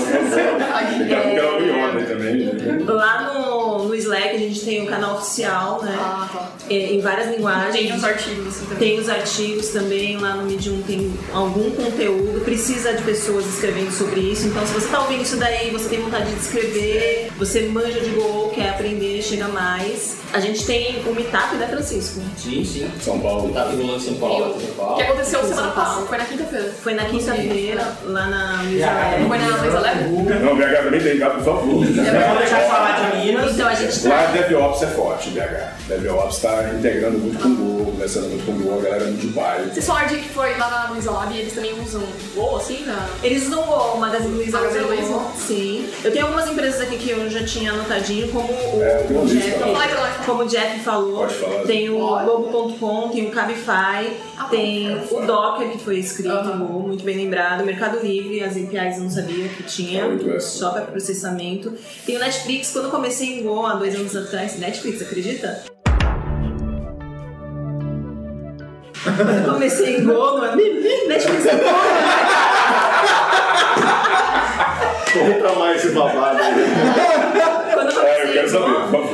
Lá no, no Slack a gente tem um canal oficial, né? Ah, tá. É, em várias linguagens. Tem uns artigos também. Tem os artigos também, lá no Medium tem algum conteúdo, precisa de pessoas escrevendo sobre isso. Então, se você tá ouvindo isso daí, você tem vontade de escrever, você manja de Go, quer aprender, chega mais. A gente tem o Meetup, né, Francisco? Sim, sim. São Paulo. Tá rolando em São Paulo, São O Paulo. que aconteceu São semana Paulo. passada, foi na quinta-feira. Foi na quinta-feira, lá na Não Newsletter. foi na Luiza Leve? Não, BH também tem, tá? por favor. Vamos deixar de falar de Minas. Então a gente Lá tá. DevOps é forte, BH. DevOps está integrando muito com o Go, conversando muito com o Go, a galera é muito de baile. Vocês falaram de que foi lá na Luiza Lab e eles também usam Go, assim, na... Eles usam o Magazine Luiza. Magazine usa o- Luiza. Sim. Eu tenho algumas empresas aqui que eu já tinha anotadinho, como o, É, uma o. Jeff. Aí. Como o Jeff falou, tem o Globo.com, tem o Cabify, Ah, tem o Docker que foi escrito Aham. em Go, muito bem lembrado, Mercado Livre, as APIs eu não sabia que tinha, É só para processamento. Tem o Netflix, quando eu comecei em Go há dois anos atrás, Netflix, acredita? Eu comecei em Go, não é Netflix é Go, Conta mais esse babado. Quando eu É, eu quero em saber, por favor.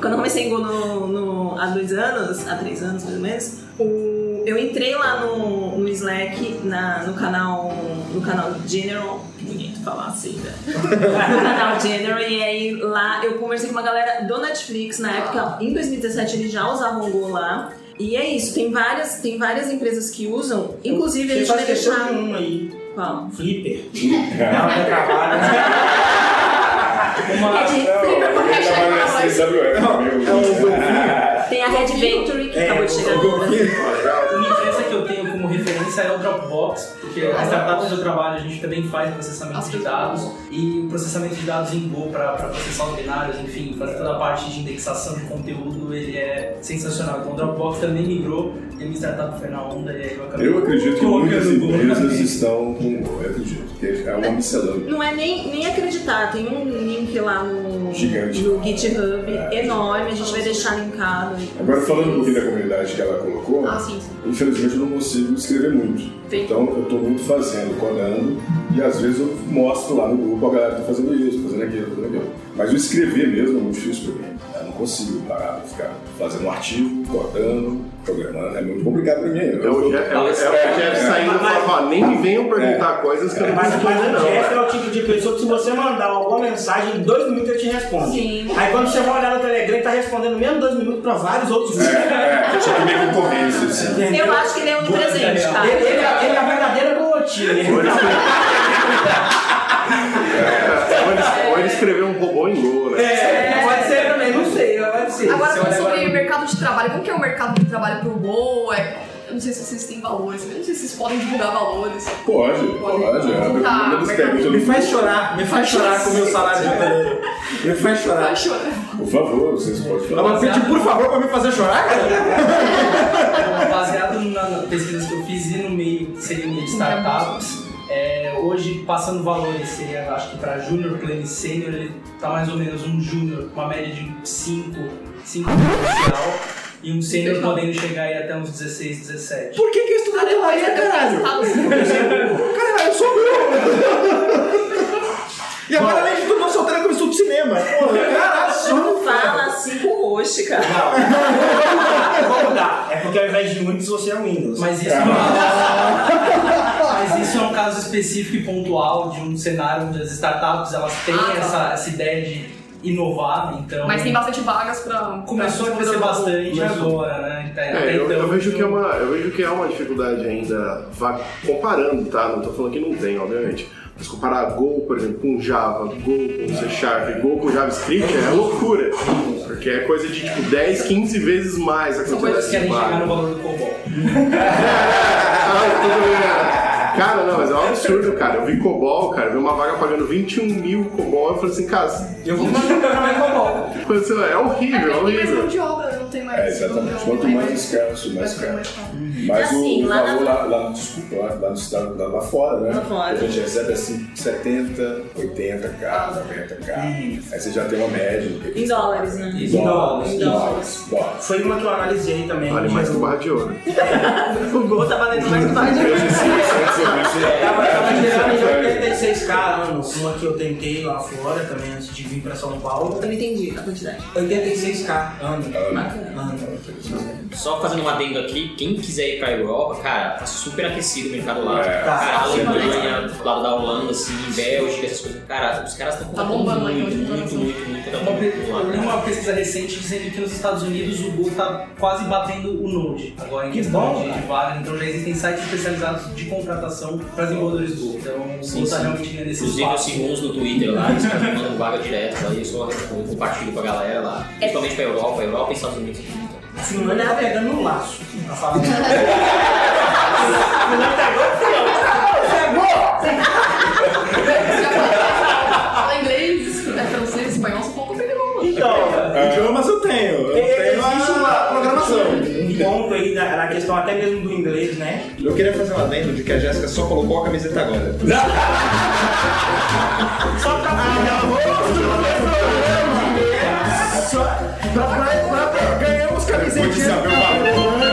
Quando eu comecei em Go no, no- há dois anos, há três anos mais ou menos, o- eu entrei lá no, no Slack, na, no canal no canal General, que bonito falar assim, né? no canal General, e aí lá eu conversei com uma galera do Netflix na época, em 2017 eles já usavam o Go lá. E é isso, tem várias, tem várias empresas que usam, inclusive a gente vai deixar. de um aí. Qual? Flipper. Não, é trabalho. Uma, É de Flipper com alguém hashtag trabalha Tem a Red Venture, que É, acabou de chegar o- no Brasil. uma empresa que eu tenho como referência é o Dropbox, porque a startup onde eu trabalho a gente também faz processamento de dados e o processamento de dados em Go para processar os binários, enfim, fazer toda a parte de indexação de conteúdo, ele é sensacional. Então o Dropbox também migrou, e a minha startup foi na onda e aí eu acabei Eu acredito que muitas Go empresas estão com. Eu acredito, que é uma miscelânea. Não é nem, nem acreditar, tem um link lá no, Gigante. no GitHub enorme, a gente vai deixar linkado. Agora, falando um pouquinho da comunidade que ela colocou, Ah, sim, sim. infelizmente eu não consigo escrever muito. Sim. Então eu estou muito fazendo, codando, e às vezes eu mostro lá no grupo, a galera está fazendo isso, fazendo aquilo, fazendo aquilo. Mas o escrever mesmo é muito difícil para mim. Eu não consigo parar de ficar fazendo um artigo, codando, programando. É muito complicado para mim. É o Jeff, é o- é o Jeff saindo e falando, nem me venham perguntar coisas que eu não Mas, mas o não. Jeff é o tipo de pessoa que se você mandar alguma mensagem, em dois minutos ele te responde. Sim. Aí quando você vai olhar no Telegram, ele tá respondendo mesmo dois minutos pra vários outros grupos. É, é tipo minha concorrência, assim. Eu acho que ele é onipresente, tá? Ele, ele é, ele é a verdadeira rotina. Ou ele escreveu- ou ele- escreveu um robô em Go, né? É, pode ser também, não sei, pode ser. Agora, falando sobre agora- mercado de trabalho, como que é o mercado de trabalho pro Go? É, eu não sei se vocês têm valores, eu não sei se vocês podem divulgar valores. Pode, pode. É, Tá, Me do- faz chorar, me faz chorar com o meu salário de hoteleiro. Me faz chorar. Vai chorar. Por favor, vocês podem Ela falar. vai pedir por favor pra me fazer chorar, cara? Baseado nas pesquisas que eu fiz e no meio que seria o meio de startups, é, hoje passando valores, seria acho que para júnior, pleno e sênior, ele tá mais ou menos um júnior, uma média de 5, 5 inicial, e um sênior podendo chegar aí até uns 16, 17. Por que que eu estudo hotelaria, caralho? Caralho, eu sou meu. E agora, além de tudo, não sou como estudo cinema. Porra, caralho, Não fala assim com o roxo, cara. Vou mudar. É porque ao invés de Unix você é Windows. Mas isso, é um caso, mas isso é um caso específico e pontual de um cenário onde as startups elas têm Ah, tá. essa, essa ideia de inovar, então Mas tem bastante vagas pra. começou a crescer bastante Mas- agora, né? Até- até É, eu, então, eu vejo que é uma, eu vejo que é uma dificuldade ainda, comparando, tá? Não tô falando que não tem, obviamente. Mas comparar Go, por exemplo, com Java, Go com C Sharp, Go com JavaScript é loucura. Porque é coisa de tipo 10, 15 vezes mais a São coisas quantidade que gente chegar no valor do COBOL. Ah? Cara, não, mas é um absurdo, cara. Eu vi COBOL, cara, eu vi uma vaga pagando 21 mil COBOL. Eu falei assim, cara, Eu vou em COBOL. é horrível, é É, horrível. De tem mais. É, exatamente. Quanto mais escasso, mais caro. Mas Assim, o lá valor na- lá, lá, desculpa, lá, lá, no- lá, lá fora, né? Lá fora. A gente recebe assim 70, 80k, 90k. Aí você já tem uma média. do que- Em dólares, né? Em dólares, Em dólares, dólares. Foi uma que eu analisei também. Vale mais que o barra de ouro. O Go tá valendo mais do que Tava, tava É, gerando de é, 86k anos. Uma que eu tentei lá fora também antes de vir pra São Paulo. Eu não entendi a quantidade. 86k anos. Bacana. Só fazendo um adendo aqui, quem quiser ir pra Europa, cara, tá super aquecido o mercado lá. É. Cara, Tá. Alemanha, do lado da Holanda, assim, Bélgica, essas coisas. Cara, os caras estão Tá bombando aí, muito, muito, né? muito, muito, tá Uma muito Eu li lá. uma pesquisa recente dizendo que nos Estados Unidos o Go tá quase batendo o Node agora em Que questão bom, de, vaga. Então já existem sites especializados de contratação para desenvolvedores Go. Então o Sim, Go tá realmente ganhando esse Inclusive, eu espaço. sigo uns no Twitter lá, eles caras mandam vaga direto e eu só compartilho com a galera lá. Principalmente pra Europa, Europa e Estados Unidos. A Finlândia tá pegando no laço. Tá falando. Fala inglês, é francês, espanhol, só falta uma. Então, idiomas eu tenho. Eu tenho Existe a uma programação. Um ponto aí na, na questão até mesmo do inglês, né? Eu queria fazer um adendo de que a Jéssica só colocou a camiseta agora. Só pra Só pra, pra, pra, ganhamos camisetinha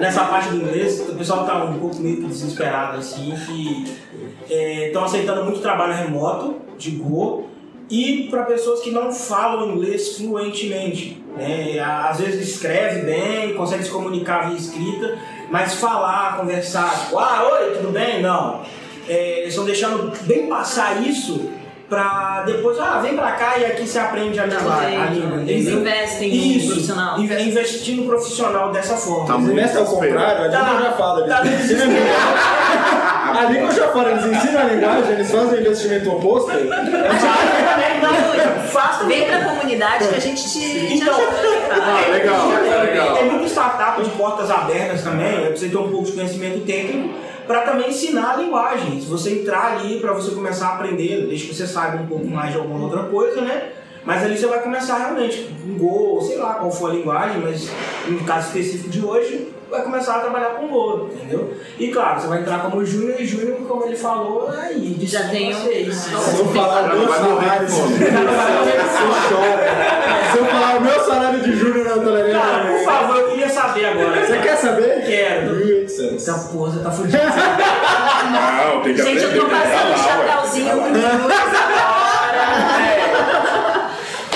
nessa parte do inglês, o pessoal tá um pouco meio desesperado, assim, que estão aceitando muito trabalho remoto de Go e para pessoas que não falam inglês fluentemente. Né? Às vezes escreve bem, consegue se comunicar via escrita, mas falar, conversar, tipo, ah, oi, tudo bem? Não. É, eles estão deixando bem passar isso pra depois, ah, vem pra cá e aqui você aprende a língua. Língua Eles entendeu? investem no profissional. inve- investir no profissional dessa forma. Tá Eles muito Investe ao contrário, a Tá. língua já fala. Eles Tá ensinam a linguagem. A língua já fala, eles ensinam a linguagem, eles fazem o investimento oposto. Faça Vem pra comunidade que a gente te, Então, cara. Ah, legal, legal. Tem muita startup de portas abertas também, é você ter um pouco de conhecimento técnico para também ensinar a linguagem. Se você entrar ali para você começar a aprender, desde que você saiba um pouco mais de alguma outra coisa, né? Mas ali você vai começar realmente com Go, sei lá qual for a linguagem, mas no caso específico de hoje, vai começar a trabalhar com Go, entendeu? E claro, você vai entrar como júnior e júnior, como ele falou, aí de Já tem um-. Se eu falar o meu salário, de você chora. Se eu falar o meu salário de júnior na hotelaria, Cara, por favor, quer saber? Quero. 1.800. Essa porra, você tá fudido. Não, tem que Gente, aprender. eu tô passando um chapéuzinho.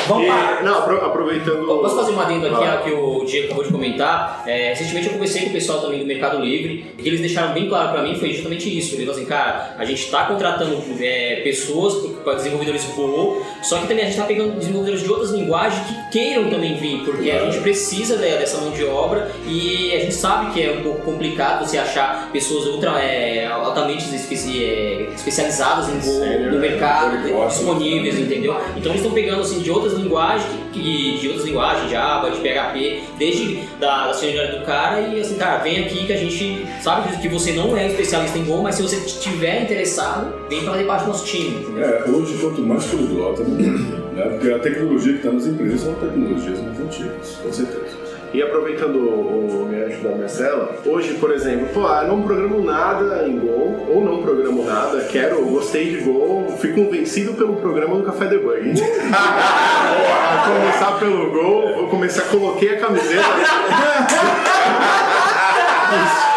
Vamos E- lá. não, apro- aproveitando. Posso fazer um adendo aqui Ah. ao que o Diego acabou de comentar? É, recentemente eu conversei com o pessoal também do Mercado Livre e que eles deixaram bem claro pra mim foi justamente isso. Eles falaram assim, cara, a gente tá contratando é, pessoas para desenvolvedores Go, só que também a gente tá pegando desenvolvedores de outras linguagens que queiram também vir, porque a gente precisa de- dessa mão de obra e a gente sabe que é um pouco complicado você achar pessoas ultra, é, altamente é, especializadas em Go Sério, no né? mercado, disponíveis, entendeu? Então eles estão pegando assim de outras linguagens, de outras linguagens, Java, de PHP, desde da, da senioridade do cara e assim, cara, vem aqui que a gente sabe que você não é especialista em Go, mas se você estiver interessado, vem fazer parte do nosso time, entendeu? É, hoje, quanto mais poliglota. Né? Porque a tecnologia que está nas empresas são tecnologias mais antigas, com certeza. E aproveitando o, o gancho da Marcela, hoje, por exemplo, pô, ah, não programo nada em Go, ou não programo nada, quero, gostei de Go, fui convencido pelo programa do Café Debug. Começar pelo Go, vou começar, coloquei a camiseta.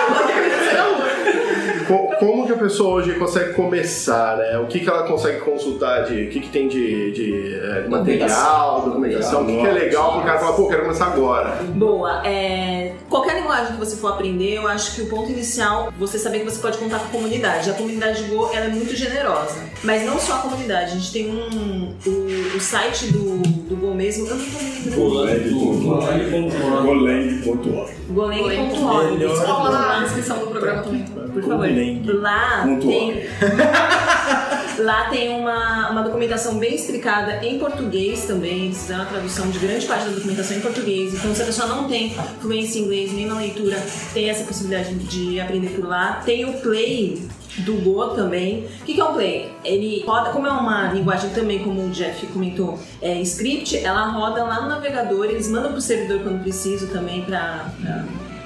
Co- Como que a pessoa hoje consegue começar, né? O que, que ela consegue consultar de. O que, que tem de, de, é, material, documentação, o que, que é legal pro cara falar, pô, quero começar agora. Boa. É, qualquer linguagem que você for aprender, eu acho que o ponto inicial você saber que você pode contar com a comunidade. A comunidade de Go ela é muito generosa. Mas não só a comunidade. A gente tem um. O, o site do, do Go mesmo. Eu não tô lembrando. Golang.org. Goleng.org. Isso tá lá na descrição do programa também. Por favor. Lá tem. Lá tem uma, uma documentação bem explicada em português também. Eles fizeram a tradução de grande parte da documentação em português. Então, se a pessoa não tem fluência em inglês nem na leitura, tem essa possibilidade de aprender por lá. Tem o Play do Go também. O que que é o Play? Ele roda, como é uma linguagem também, como o Jeff comentou, é script, ela roda lá no navegador, eles mandam pro servidor quando preciso também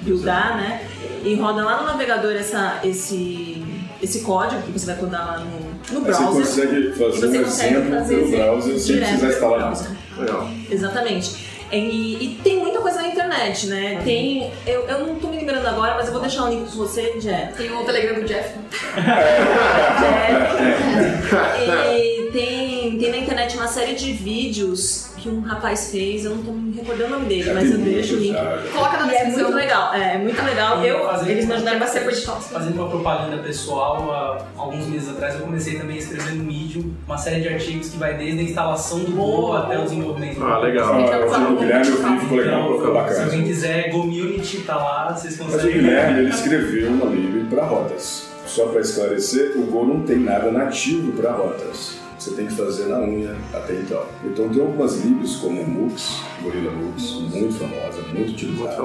buildar, né? E roda lá no navegador essa, esse, esse código que você vai codar lá no, no Aí você browser. consegue fazer você um consegue exemplo fazer pelo browser sem direto precisar instalar nada. browser. Legal. Exatamente. E, e tem muita coisa na internet, né? Tem. Eu, eu não tô me lembrando agora, mas eu vou deixar um link pra você, Jeff. Tem o Telegram do Jeff. E tem, tem na internet uma série de vídeos que um rapaz fez, eu não tô me recordando o nome dele, Já mas eu deixo o link. Coloca na é descrição. muito legal, é, é muito legal. E Eu, eles me ajudaram bastante. Fazendo uma propaganda pessoal, há alguns meses atrás eu comecei também a escrever no Medium uma série de artigos que vai desde a instalação do Go até o desenvolvimento. Ah, legal. Ah, o Guilherme, eu vi, ficou legal, ficou Então, se bacana. alguém quiser, Community tá lá, vocês Mas o conseguem. Guilherme, ele escreveu uma livre para rotas. Só para esclarecer, o Go não tem nada nativo para rotas. Você tem que fazer na unha até então. Então tem algumas libs como o Mux, Gorilla Mux, muito famosa, muito utilizada,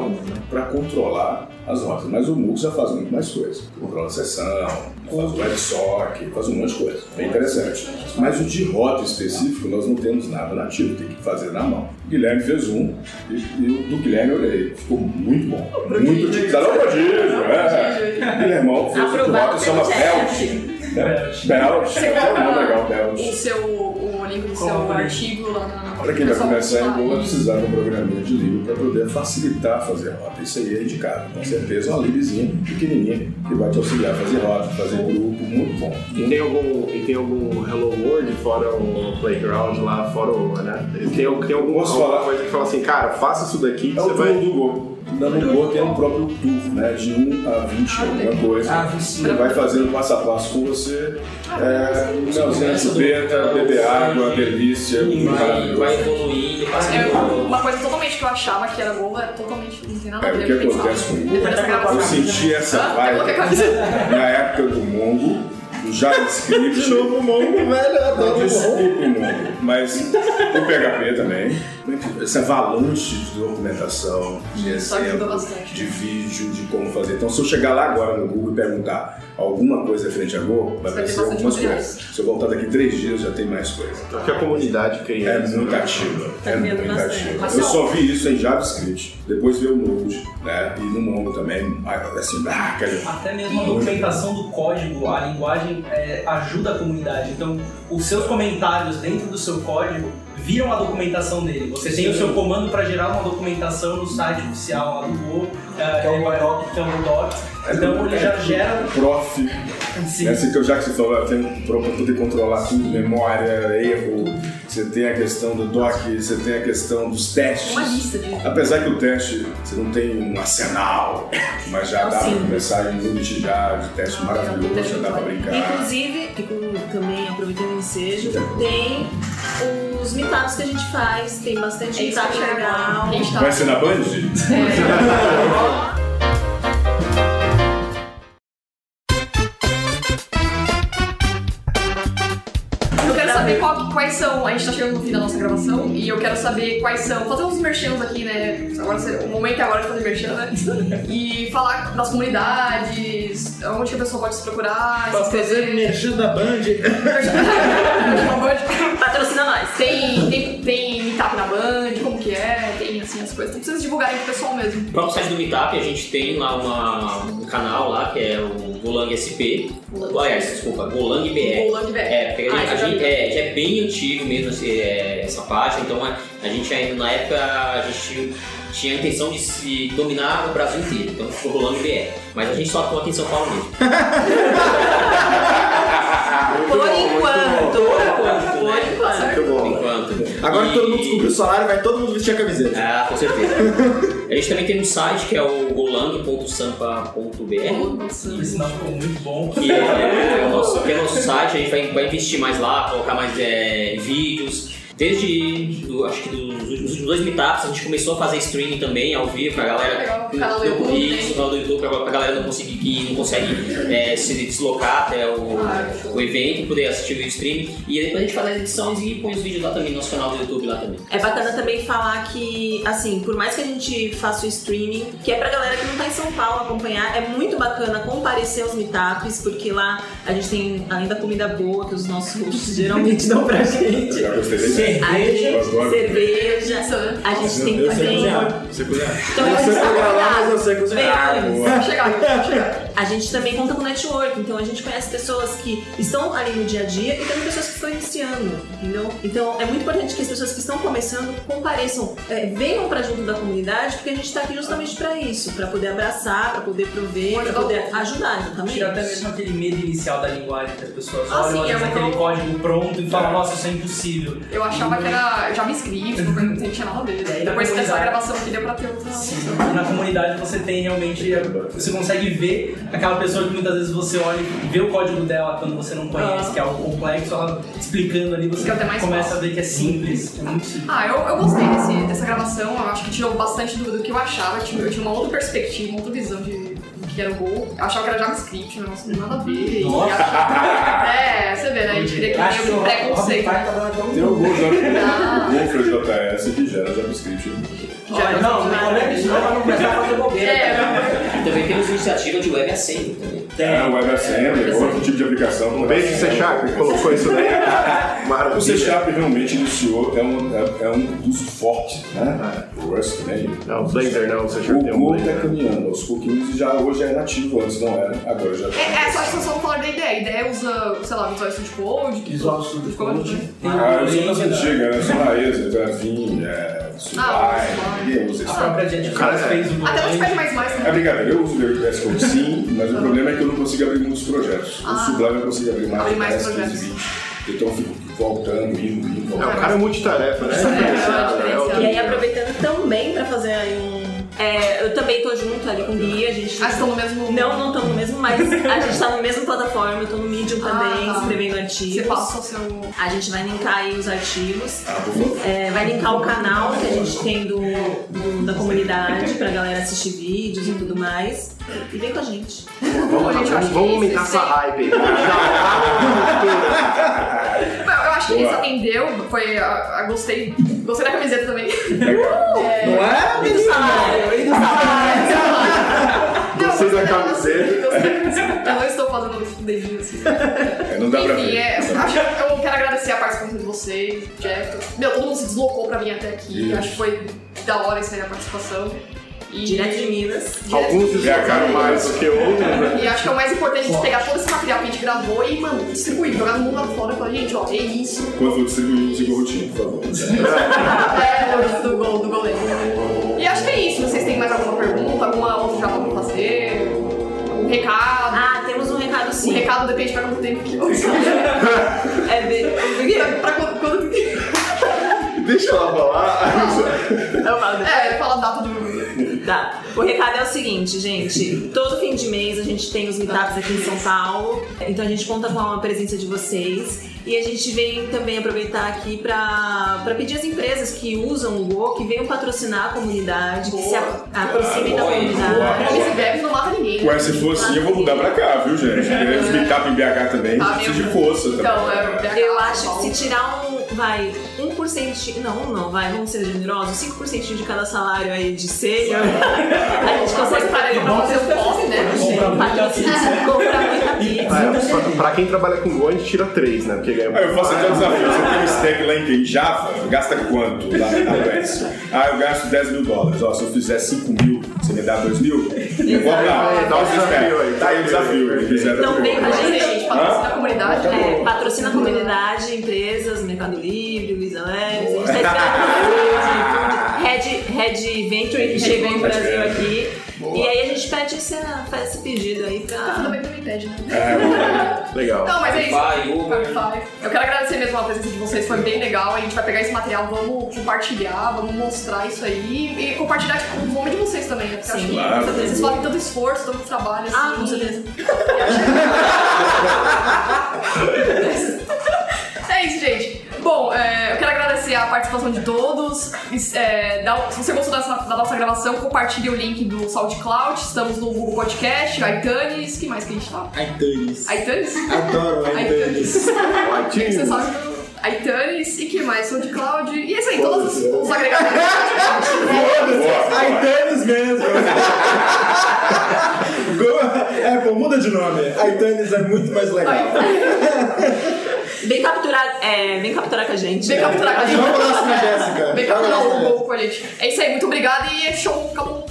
para controlar as rotas. Mas o Mux já faz muito mais coisa. Controla a sessão, faz o WebSock, faz um monte de coisa. Bem interessante. Mas o de rota específico, nós não temos nada nativo, tem que fazer na mão. O Guilherme fez um, e, e o do Guilherme eu olhei, ficou muito bom. Muito utilizado. É o prodígio, é. Guilhermão fez um Aprovado rota, chama Belt. Você É um nome legal, coloca o seu o link do seu Como? artigo lá na. Para quem vai começar em postagem. precisar de um programinha de livro para poder facilitar fazer rota. Isso aí é indicado. Com certeza, uma livrezinha pequenininha que vai te auxiliar a fazer rota, fazer grupo, muito bom. E tem algum, e tem algum Hello World fora o Playground lá, fora o, né? Tem, tem algum, Posso alguma falar? coisa que fala assim, cara, faça isso daqui que É você o vai... tour do Go. Na no Go tem o próprio tour, né? De 1 a 20, alguma coisa. Ah. Ele vai fazendo passo a passo com você. É, melzinha, começa do- chupeta, beber água, delícia, vai, vai evoluindo, passa É uma coisa totalmente que eu achava que era é totalmente não tem nada a É, o que acontece pensava. com o Depois dessa Eu senti essa vibe na época do Mongo, JavaScript. De novo o Mongo, velho, eu adoro. Desculpa o Mongo, mas o PHP também. Essa avalanche de documentação, de exemplo, de vídeo, de como fazer. Então, se eu chegar lá agora no Google e perguntar alguma coisa referente a Go, vai aparecer algumas coisas. Se eu voltar daqui três dias, já tem mais coisa. Porque a comunidade cria É isso, muito né? ativa. Tá é muito bastante. ativa. Mas Eu só vi isso em JavaScript. Depois veio o Node, né? E no Mongo também. Assim, ah. Até mesmo a documentação do código, a linguagem é, ajuda a comunidade. Então, os seus comentários dentro do seu código viram a documentação dele. Você tem o seu comando para gerar uma documentação no site oficial lá do Go, é, que é o Doc, que é o Doc. Então ele já gera. Prof. Sim. É assim que eu já que você falou, tem para poder controlar tudo, memória, erro, você tem a questão do doc, você tem a questão dos testes. Uma lista de. Apesar que o teste, você não tem um arsenal, mas já dá pra começar em Unity já, de teste maravilhoso, já dá pra brincar. Inclusive, também aproveitando o ensejo, tem os meetups que a gente faz, tem bastante É meetup legal. Vai ser na Band? Eu chegando no fim da nossa gravação e eu quero saber quais são. Fazer uns merchans aqui, né? Agora, o momento é agora de fazer merchan, né? E falar das comunidades, onde que a pessoa pode se procurar, se Pra fazer inscrever. merchan da Band. Patrocina nós. Tem, tem, tem meetup na Band, como que é, tem assim as coisas. Não precisa divulgar pro pessoal mesmo. No próprio site do Meetup a gente tem lá uma- um canal lá que é o Golang SP. Aliás, desculpa, Golang BR. Golang BR. É, porque a Ah, a gente- é, já é bem antigo mesmo assim, é, essa página, então a, a gente ainda na época a gente tinha a intenção de se dominar o Brasil inteiro, então ficou Golang BR. Mas a gente só atua aqui em São Paulo mesmo. Por enquanto. Por enquanto. Por enquanto. Agora que todo mundo descobriu o salário, vai todo mundo vestir a camiseta. Ah, com certeza. a gente também tem um site que é o golang.sampa.br. O sinal ficou muito bom. que é, o nosso, que é o nosso site, a gente vai, vai investir mais lá, colocar mais é, vídeos. Desde, do- acho que dos últimos dois meetups, a gente começou a fazer streaming também, ao vivo, pra galera. Do YouTube, Isso, né? canal do YouTube, pra, pra galera não conseguir, que não consegue é, se deslocar até o, Ah, show. o evento, poder assistir o streaming. E depois a gente faz as edições e põe os vídeos lá também no nosso canal do YouTube lá também. É bacana também falar que, assim, por mais que a gente faça o streaming, que é pra galera que não tá em São Paulo acompanhar, é muito bacana comparecer aos meetups, porque lá a gente tem, além da comida boa que os nossos hosts geralmente dão pra Eu gente, já gostei desse. a gente, Eu adoro. cerveja, Né? a gente tem também. cozinhar. Você cozinhar. Então, Eu a sei gente tá programar, mas eu convidado. sei cozinhar. Vou chegar, vou chegar. A gente também conta com network, então a gente conhece pessoas que estão ali no dia a dia e também pessoas que estão iniciando, entendeu? Então é muito importante que as pessoas que estão começando compareçam, é, venham pra junto da comunidade, porque a gente tá aqui justamente pra isso, pra poder abraçar, pra poder prover, pra Ajudar poder ajudar, exatamente. Tira até mesmo aquele medo inicial da linguagem que as pessoas Ah, olham sim, vezes, é aquele código pronto e falam, nossa, isso é impossível. Eu achava que era JavaScript, não perguntei, não tinha nada a ver. É, e na Depois dessa gravação aqui deu pra ter outra Sim, e na comunidade você tem realmente, você consegue ver aquela pessoa que muitas vezes você olha e vê o código dela quando você não conhece, Ah. que é algo complexo, ela explicando ali, você começa fácil. a ver que é simples, é muito simples. Ah, eu, eu gostei desse, dessa gravação, eu acho que tirou bastante do, do que eu achava, eu tinha, eu tinha uma outra perspectiva, uma outra visão de que era o Gol. Eu achava que era JavaScript, um negócio não nada a ver. Nossa. Achava- É, você vê, né? A gente queria que tinha o um preconceito. Dando tão Tem o Go Ah. Wolfram JS que gera JavaScript. Já- Não, não é isso não, pra não começar a fazer bobeira. É, E também temos iniciativa de Web Assembly também. É, o WebAssembly, outro tipo de aplicação. Um beijo C Sharp, que colocou isso daí. Maravilha. O C Sharp realmente iniciou, é um, é, é um dos fortes, né? O Rust também. Não, o Blazor não, o C Sharp O tem um Go tá Blazor. caminhando pouquinhos e já hoje é nativo, antes não era, agora já É, tá. é só que vocês vão falar da ideia. A ideia usa, sei lá, Visual Studio Code. que- Visual Studio Code. né? Ah, eu sou das antigas, né? Sou raiz, é Vim, é Sublime, Ah, Sublime. ninguém usa A isso. própria Jet Cara, fez o Até não te pede mais mais, É né? brincadeira, eu uso o VS Code sim, mas o problema é que eu não consigo abrir muitos projetos. O Ah. Sublime eu consigo abrir mais, Abrir mais 10, 15, projetos. 20. Então eu fico voltando, indo, indo, É, o cara é multitarefa, né? É, é, né? é, É o- E aí, aproveitando também pra fazer aí um. É, eu também tô junto ali com o Gui, a gente. Ah, estão no mesmo. Não, não estamos no mesmo, mas a gente tá no mesmo plataforma, eu tô no Medium também, Ah, tá. escrevendo Você artigos. passa o seu. A gente vai linkar aí os artigos. Ah. É, vai linkar o canal que a gente tem do, do- da comunidade pra galera assistir vídeos e tudo mais. E vem com a gente. Vamos, gente, eu acho vamos, vamos aumentar isso essa hype Não, acho que Boa. isso atendeu. Foi. A, a- gostei. Gostei da camiseta também. Não é, E do salário, e do salário. Não, Gostei da camiseta. Eu não estou fazendo um dedinho assim. É, não dá pra Enfim, ver. é, acho, eu quero agradecer a participação de vocês, Jeff. Meu, todo mundo se deslocou pra vir até aqui. Isso. Acho que foi da hora isso aí a participação. E, Direto de Minas. Direto Alguns de Minas. mais do que outros, né? E acho que é o mais importante a gente pegar todo esse material que a gente gravou e, mano, distribuir, jogar no mundo lá fora e falar, gente, ó, é isso. Quando siga o rotina, por favor. É, do gol, do goleiro. E acho que é isso. Vocês têm mais alguma pergunta, alguma outra japa pra fazer? Um recado? Ah, temos um recado sim. recado depende pra quanto tempo que você É bem. pra, pra quanto, quanto Deixa ela falar. Falo É, fala a data do Tá. O recado é o seguinte, gente. Todo fim de mês a gente tem os meetups aqui em São Paulo. Então a gente conta com a presença de vocês. E a gente vem também aproveitar aqui pra, pra pedir às empresas que usam o Go que venham patrocinar a comunidade, que se a- aproximem da boa, comunidade. Esse bebe não mata ninguém. Ué, se for assim, eu vou mudar pra cá, viu, gente? Os meetup em BH também, Tá precisa de força também. Então, é, BH, Eu acho que se tirar um, vai, 1%, não, não, vai, vamos ser generosos, 5% de cada salário aí de ceia, a gente consegue Parei pra fazer o post, né? patrocinar, comprar muita pizza. É, pra, pra quem trabalha com Go, a gente tira 3, né? Porque ganha Ah, eu faço até o desafio. Você tem um stack lá em Java, gasta quanto lá na AWS? Ah, eu gasto 10 mil dólares. Ó, se eu fizer 5 mil, você me dá 2 mil? Vamos lá, É, dá um desafio aí. Tá aí o desafio. Então fazer. vem com a gente. gente, patrocina a comunidade. É, patrocina a comunidade, empresas, Mercado Livre, Luiza Leves. A gente tá esperando Red, Red Venture que chegou no Brasil aqui. E aí a gente pede esse, faz esse pedido aí pra. Também também pede, né? É, Legal. Não, mas é isso. Vai, Uber. Eu quero agradecer mesmo a presença de vocês, foi bem legal. A gente vai pegar esse material, vamos compartilhar, vamos mostrar isso aí e compartilhar tipo, o nome de vocês também, né? Porque eu acho Sim, que claro. vocês fazem tanto esforço, tanto trabalho assim. Ah, com certeza. É isso, gente. Bom, é, eu quero agradecer a participação de todos. É, dá- se você gostou dessa- da nossa gravação, compartilhe o link do SoundCloud. Estamos no Google Podcast, iTunes. que mais que a gente tá? iTunes. iTunes? Adoro iTunes. iTunes. Você sabe do iTunes e que mais? SoundCloud. E é isso aí, todos os, os agregadores. iTunes mesmo. É, pô, muda de nome. iTunes é muito mais legal. Vem capturar, é, vem capturar com a gente. Vem capturar com a gente. Vamos lá, Jéssica. Vem capturar o. Google com a gente. É isso aí, muito obrigada e é show. Acabou.